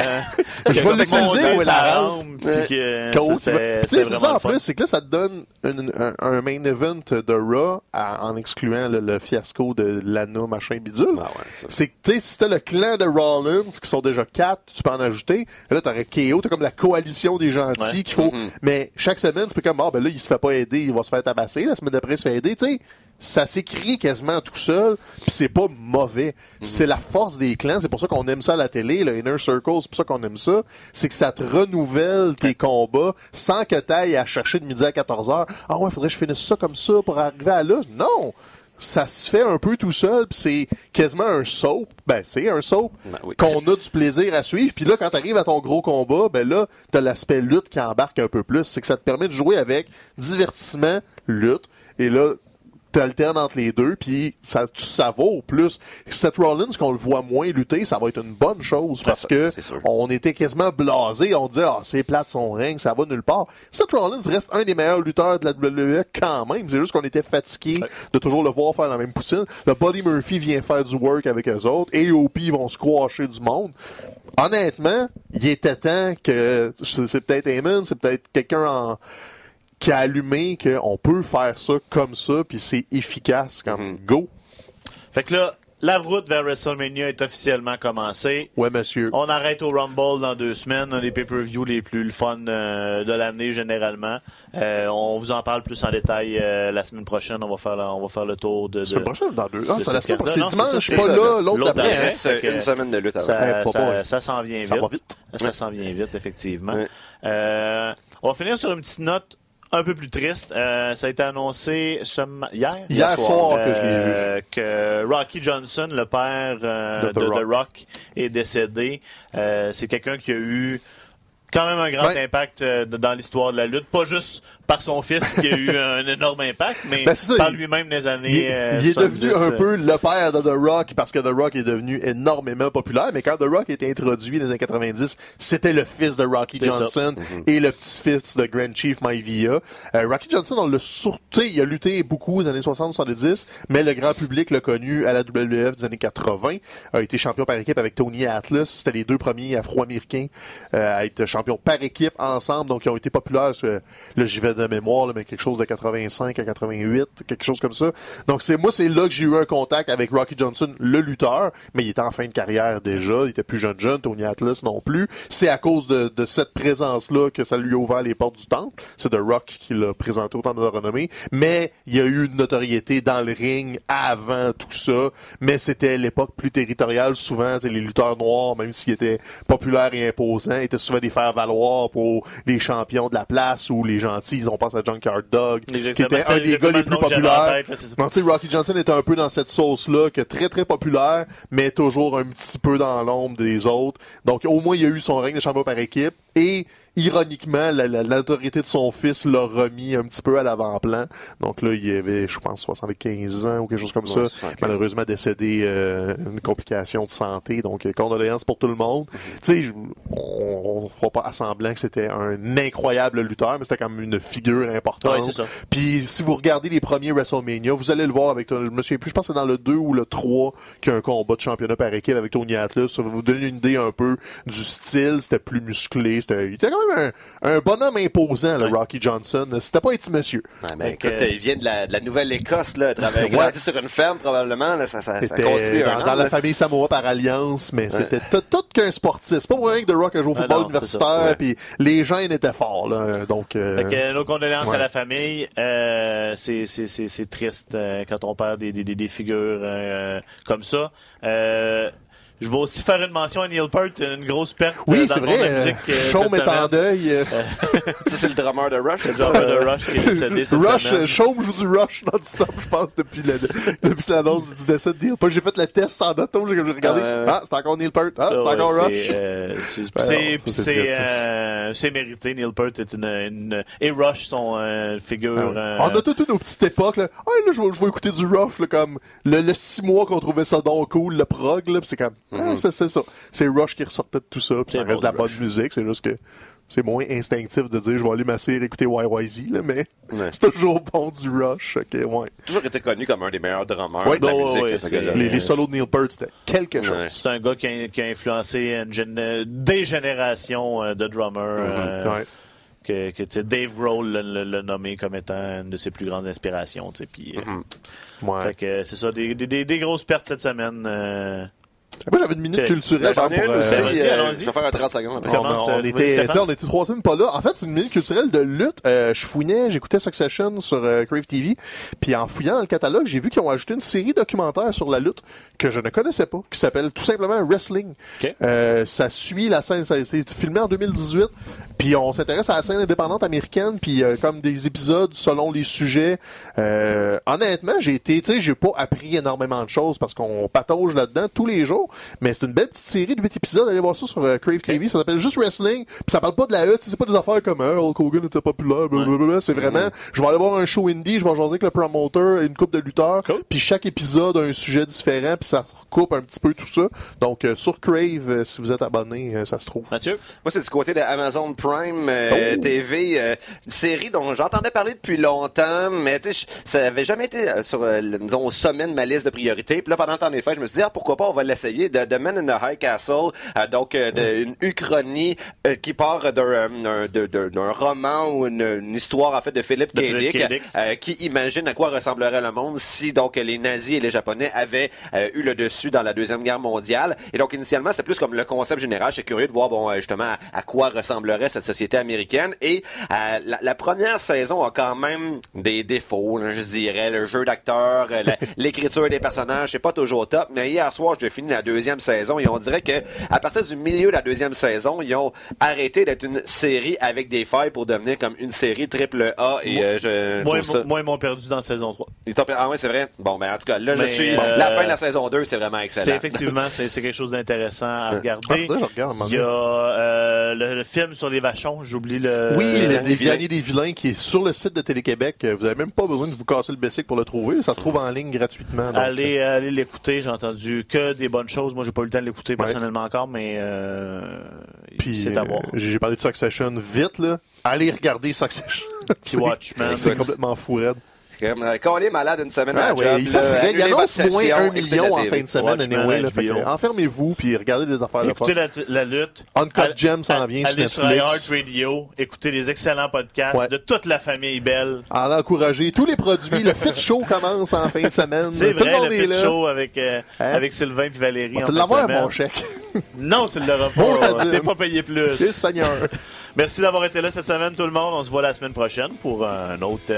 Je vais l'utiliser, ouais, la rampe. Coach, C'est ça en plus, c'est que là, ça te donne un, un- un main event de Raw à- en excluant le, le fiasco de Lana, machin, bidule. Ah ouais. C'est que, tu sais, si t'as le clan de Rollins, qui sont déjà quatre, tu peux en ajouter. Et là, t'aurais KO, t'as comme la coalition des gentils Ouais. qu'il faut. Mhm. Mais chaque semaine, tu peux comme, ah, ben là, il se fait pas aider, il va se faire tabasser. La semaine d'après, il se fait aider. Tu sais, ça s'écrit quasiment tout seul, puis c'est pas mauvais. C'est la force des clans, c'est pour ça qu'on aime ça à la télé, le Inner Circle, c'est pour ça qu'on aime ça. C'est que ça te renouvelle tes combats sans que t'ailles à chercher de midi à 14h. Ah ouais, faudrait que je finisse ça comme ça pour arriver à là. Non! Ça se fait un peu tout seul, puis c'est quasiment un soap. Ben, c'est un soap Ben oui. qu'on a du plaisir à suivre. Puis là, quand t'arrives à ton gros combat, ben là, t'as l'aspect lutte qui embarque un peu plus. C'est que ça te permet de jouer avec divertissement, lutte. Et là, t'alternes entre les deux, puis ça, ça vaut plus. Seth Rollins, qu'on le voit moins lutter, ça va être une bonne chose parce ça, que on était quasiment blasé. On disait, ah, c'est plate son règne, ça va nulle part. Seth Rollins reste un des meilleurs lutteurs de la WWE quand même. C'est juste qu'on était fatigué Ouais. de toujours le voir faire la même poutine. Le Buddy Murphy vient faire du work avec eux autres. et AOP vont squasher du monde. Honnêtement, il était temps que, c'est peut-être Eamon, c'est peut-être quelqu'un en, qui a allumé qu'on peut faire ça comme ça, puis c'est efficace, comme Mhm. go. Fait que là, la route vers WrestleMania est officiellement commencée. Ouais, monsieur. On arrête au Rumble dans deux semaines, un des pay-per-views les plus le fun euh, de l'année généralement. Euh, on vous en parle plus en détail euh, la semaine prochaine. On va faire, la- on va faire le tour de. La semaine prochaine, dans deux. Ah, c'est la semaine prochaine. C'est dimanche, pas là, l'autre d'après. Hein. une semaine de lutte avant. Ça, Ouais, pas ça- s'en vient Ça vite. va vite. Ça s'en vient vite, effectivement. Ouais. Euh, on va finir sur une petite note un peu plus triste. Euh, ça a été annoncé ce hier? Hier soir que je l'ai vu. Euh, que Rocky Johnson, le père euh, De de, The de Rock. Rock. est décédé. C'est quelqu'un qui a eu quand même un grand Ouais. impact dans l'histoire de la lutte. Pas juste par son fils qui a eu un énorme impact, mais Ben, ça, par il- lui-même des années Il, est- euh, il est devenu 70, un euh, peu le père de The Rock parce que The Rock est devenu énormément populaire. Mais quand The Rock a été introduit dans les années 90, c'était le fils de Rocky ça. Johnson et le petit-fils de Grand Chief Maivia. Euh, Rocky Johnson, on l'a surtout, il a lutté beaucoup dans les années 60-70, mais le grand public l'a connu à la WWF des années 80. A été champion par équipe avec Tony Atlas. C'était les deux premiers Afro-Américains euh, à être champions par équipe ensemble. Donc, ils ont été populaires. j'y vais de mémoire, mais quelque chose de 85 à 88, quelque chose comme ça. Donc, c'est moi, c'est là que j'ai eu un contact avec Rocky Johnson, le lutteur, mais il était en fin de carrière déjà. Il était plus jeune jeune, Tony Atlas non plus. C'est à cause de, de cette présence-là que ça lui a ouvert les portes du temple. C'est The Rock qui l'a présenté autant de renommée. Mais il y a eu une notoriété dans le ring avant tout ça. Mais c'était l'époque plus territoriale. Souvent, les lutteurs noirs, même s'ils étaient populaires et imposants, étaient souvent des faire-valoir pour les champions de la place ou les gentils. On pense à Junkyard Dog, qui était un des gars les le plus populaires. tu sais, Rocky Johnson est un peu dans cette sauce-là, que très, très populaire, mais toujours un petit peu dans l'ombre des autres. Donc, au moins, il a eu son règne de champion par équipe et ironiquement, la- la- l'autorité de son fils l'a remis un petit peu à l'avant-plan. Donc là, il avait, je pense, 75 ans ou quelque chose comme Ouais, ça. 75. Malheureusement décédé euh, une complication de santé. Donc, euh, condoléances pour tout le monde. Tu sais, on ne fera pas à semblant que c'était un incroyable lutteur, mais c'était quand même une figure importante. Ouais, c'est ça. Puis si vous regardez les premiers WrestleMania, vous allez le voir avec, je me souviens plus, je pense que c'est dans le 2 ou le 3 qu'il y a un combat de championnat par équipe avec Tony Atlas. Ça va vous donner une idée un peu du style. C'était plus musclé. C'était, il était quand même un, un bonhomme imposant, le Ouais. Rocky Johnson. C'était pas un petit monsieur. Ouais, ben, Donc, écoute, euh, il vient de la, de la Nouvelle-Écosse, là, travaille, Ouais. sur une ferme, probablement, là, ça, ça, ça C'était construit un dans, an, dans la là. famille Samoa par alliance, mais c'était tout, tout qu'un sportif. C'est pas pour rien que The Rock a joué au Ah football non, ça. universitaire, puis les gens ils étaient forts. Là, donc, euh, Fait que, euh, nos condoléances ouais. à la famille. Euh, c'est, c'est, c'est, c'est triste euh, quand on perd des, des, des, des figures euh, comme ça. Euh, je vais aussi faire une mention à Neil Peart, une grosse perte oui, euh, dans c'est le monde de vrai. la euh, musique. euh, Chaume est en deuil. euh, Ça, c'est le drummer de Rush. Le drummer de Rush qui est décédé cette Rush, semaine. euh, Chaume joue du Rush non-stop, je pense, depuis le- depuis l'annonce du décès de Neil Peart. J'ai fait le test en auto, j'ai j'ai regardé. Ah, ouais. Ah, c'est encore Neil Peart. Ah, c'est Ouais, encore Rush. euh, c'est, euh, c'est mérité. Neil Peart est une, une- et Rush sont euh, figure. Ah ouais. euh, On a toute nos petites époques, là. Ah, là, je vais, je vais écouter du Rush, là, comme le, le six mois qu'on trouvait ça donc cool, le prog, là, pis c'est comme, ah, c'est, c'est ça. C'est Rush qui ressortait de tout ça, puis ça reste de la bonne musique, c'est juste que c'est moins instinctif de dire, je vais aller m'asseoir écouter YYZ, là, mais Ouais. c'est toujours bon du Rush, ok, ouais. toujours été connu comme un des meilleurs drummers Ouais. de la Ouais, musique, ouais, ce. Les, Euh, les solos de Neil Peart, c'était quelque chose. Ouais. C'est un gars qui a, qui a influencé une gén- des générations euh, de drummers. euh, Mm-hmm. Ouais. que, Dave Grohl l'a- nommé comme étant une de ses plus grandes inspirations. tu sais, Puis, euh. Ouais. fait que, euh, c'est ça, des, des, des- des grosses pertes cette semaine. euh. Moi, j'avais une minute culturelle. J'en ai pour, une euh, aussi. euh. Je vais faire un 30 secondes. On après. on, commence, on euh, était, on était trois semaines pas là. En fait, c'est une minute culturelle de lutte. Euh, je fouinais, j'écoutais Succession sur euh, Crave TV. Puis en fouillant dans le catalogue, j'ai vu qu'ils ont ajouté une série documentaire sur la lutte que je ne connaissais pas, qui s'appelle tout simplement Wrestling. Euh, ça suit la scène, ça- c'est filmé en 2018. Puis on s'intéresse à la scène indépendante américaine, puis euh, comme des épisodes selon les sujets. Euh, honnêtement, j'ai été, tu sais, j'ai pas appris énormément de choses parce qu'on patauge là-dedans tous les jours. Mais c'est une belle petite série de 8 épisodes. Allez voir ça sur euh, Crave TV. Ça s'appelle juste Wrestling. Puis ça parle pas de la E. C'est pas des affaires comme euh, Hulk Hogan était populaire. blablabla. C'est vraiment, je vais aller voir un show indie, je vais jaser avec le promoter, une coupe de lutteurs. Cool. Puis chaque épisode a un sujet différent, puis ça recoupe un petit peu tout ça. Donc euh, sur Crave, euh, si vous êtes abonné, euh, ça se trouve. Mathieu? Moi, c'est du côté de Amazon Prime euh, Oh. TV, euh, une série dont j'entendais parler depuis longtemps, mais tu sais, je- ça avait jamais été sur, euh, disons, au sommet de ma liste de priorités. Puis là, pendant le temps des fêtes, je me suis dit, ah, pourquoi pas, on va De, de Men in the High Castle, euh, donc euh, de- une uchronie euh, qui part d'un roman ou une, une histoire, en fait, de Philip De K. Dick, qui imagine à quoi ressemblerait le monde si donc les nazis et les japonais avaient eu le dessus dans la deuxième guerre mondiale. Et donc initialement c'était plus comme le concept général. J'étais curieux de voir bon justement à, quoi ressemblerait cette société américaine. Et euh, la, la première saison a quand même des défauts, là, je dirais, le jeu d'acteur, l'écriture des personnages, c'est pas toujours top. Mais hier soir j'ai fini la deuxième saison et on dirait que à partir du milieu de la deuxième saison ils ont arrêté d'être une série avec des failles pour devenir comme une série triple A. Et euh, je Moi, ça- moi, ils m'ont perdu dans saison 3. il t'a- Ah oui, c'est vrai? Bon, ben en tout cas, là, Mais, je suis. euh, La fin de la saison 2, c'est vraiment excellent. C'est effectivement, c'est c'est quelque chose d'intéressant à regarder. Ah, regarde, Il y a euh, le, le film sur les vachons, j'oublie le. Oui, les le derniers des vilains. des vilains qui est sur le site de Télé-Québec. Euh, Vous avez même pas besoin de vous casser le bessic pour le trouver. Ça se trouve en ligne gratuitement. donc, Allez, allez l'écouter. J'ai entendu que des bonnes choses. Moi, j'ai pas eu le temps de l'écouter Ouais. personnellement encore, mais euh, Puis, c'est à voir. euh, J'ai parlé de Succession vite, là. Allez regarder Succession. Puis Watchmen. C'est complètement fou, raide. Comme, euh, Quand on est malade une semaine à Ah la ouais, job, il là, frais. Il annulez annonce votre moins un million en fin de semaine, anyway. Là, fait enfermez-vous puis regardez des affaires de Écoutez la, la lutte. Uncut Gem s'en vient sur Allez sur Netflix. iHeartRadio. Écoutez les excellents podcasts Ouais. de toute la famille Belle. En encourager tous les produits. Le Fit Show commence en fin de semaine. C'est Tout le vrai, monde le est Fit là. Show avec, euh, Hein? avec Sylvain puis Valérie. En de l'avoir, mon chèque. Non, tu ne l'auras Bon, pas. T'es pas payé plus. Seigneur. Merci d'avoir été là cette semaine, tout le monde. On se voit la semaine prochaine pour un autre.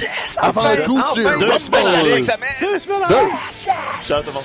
Euh, Avant le coup Enfin, Deux semaines avec sa mère. Deux semaines Deux. Ciao tout le monde.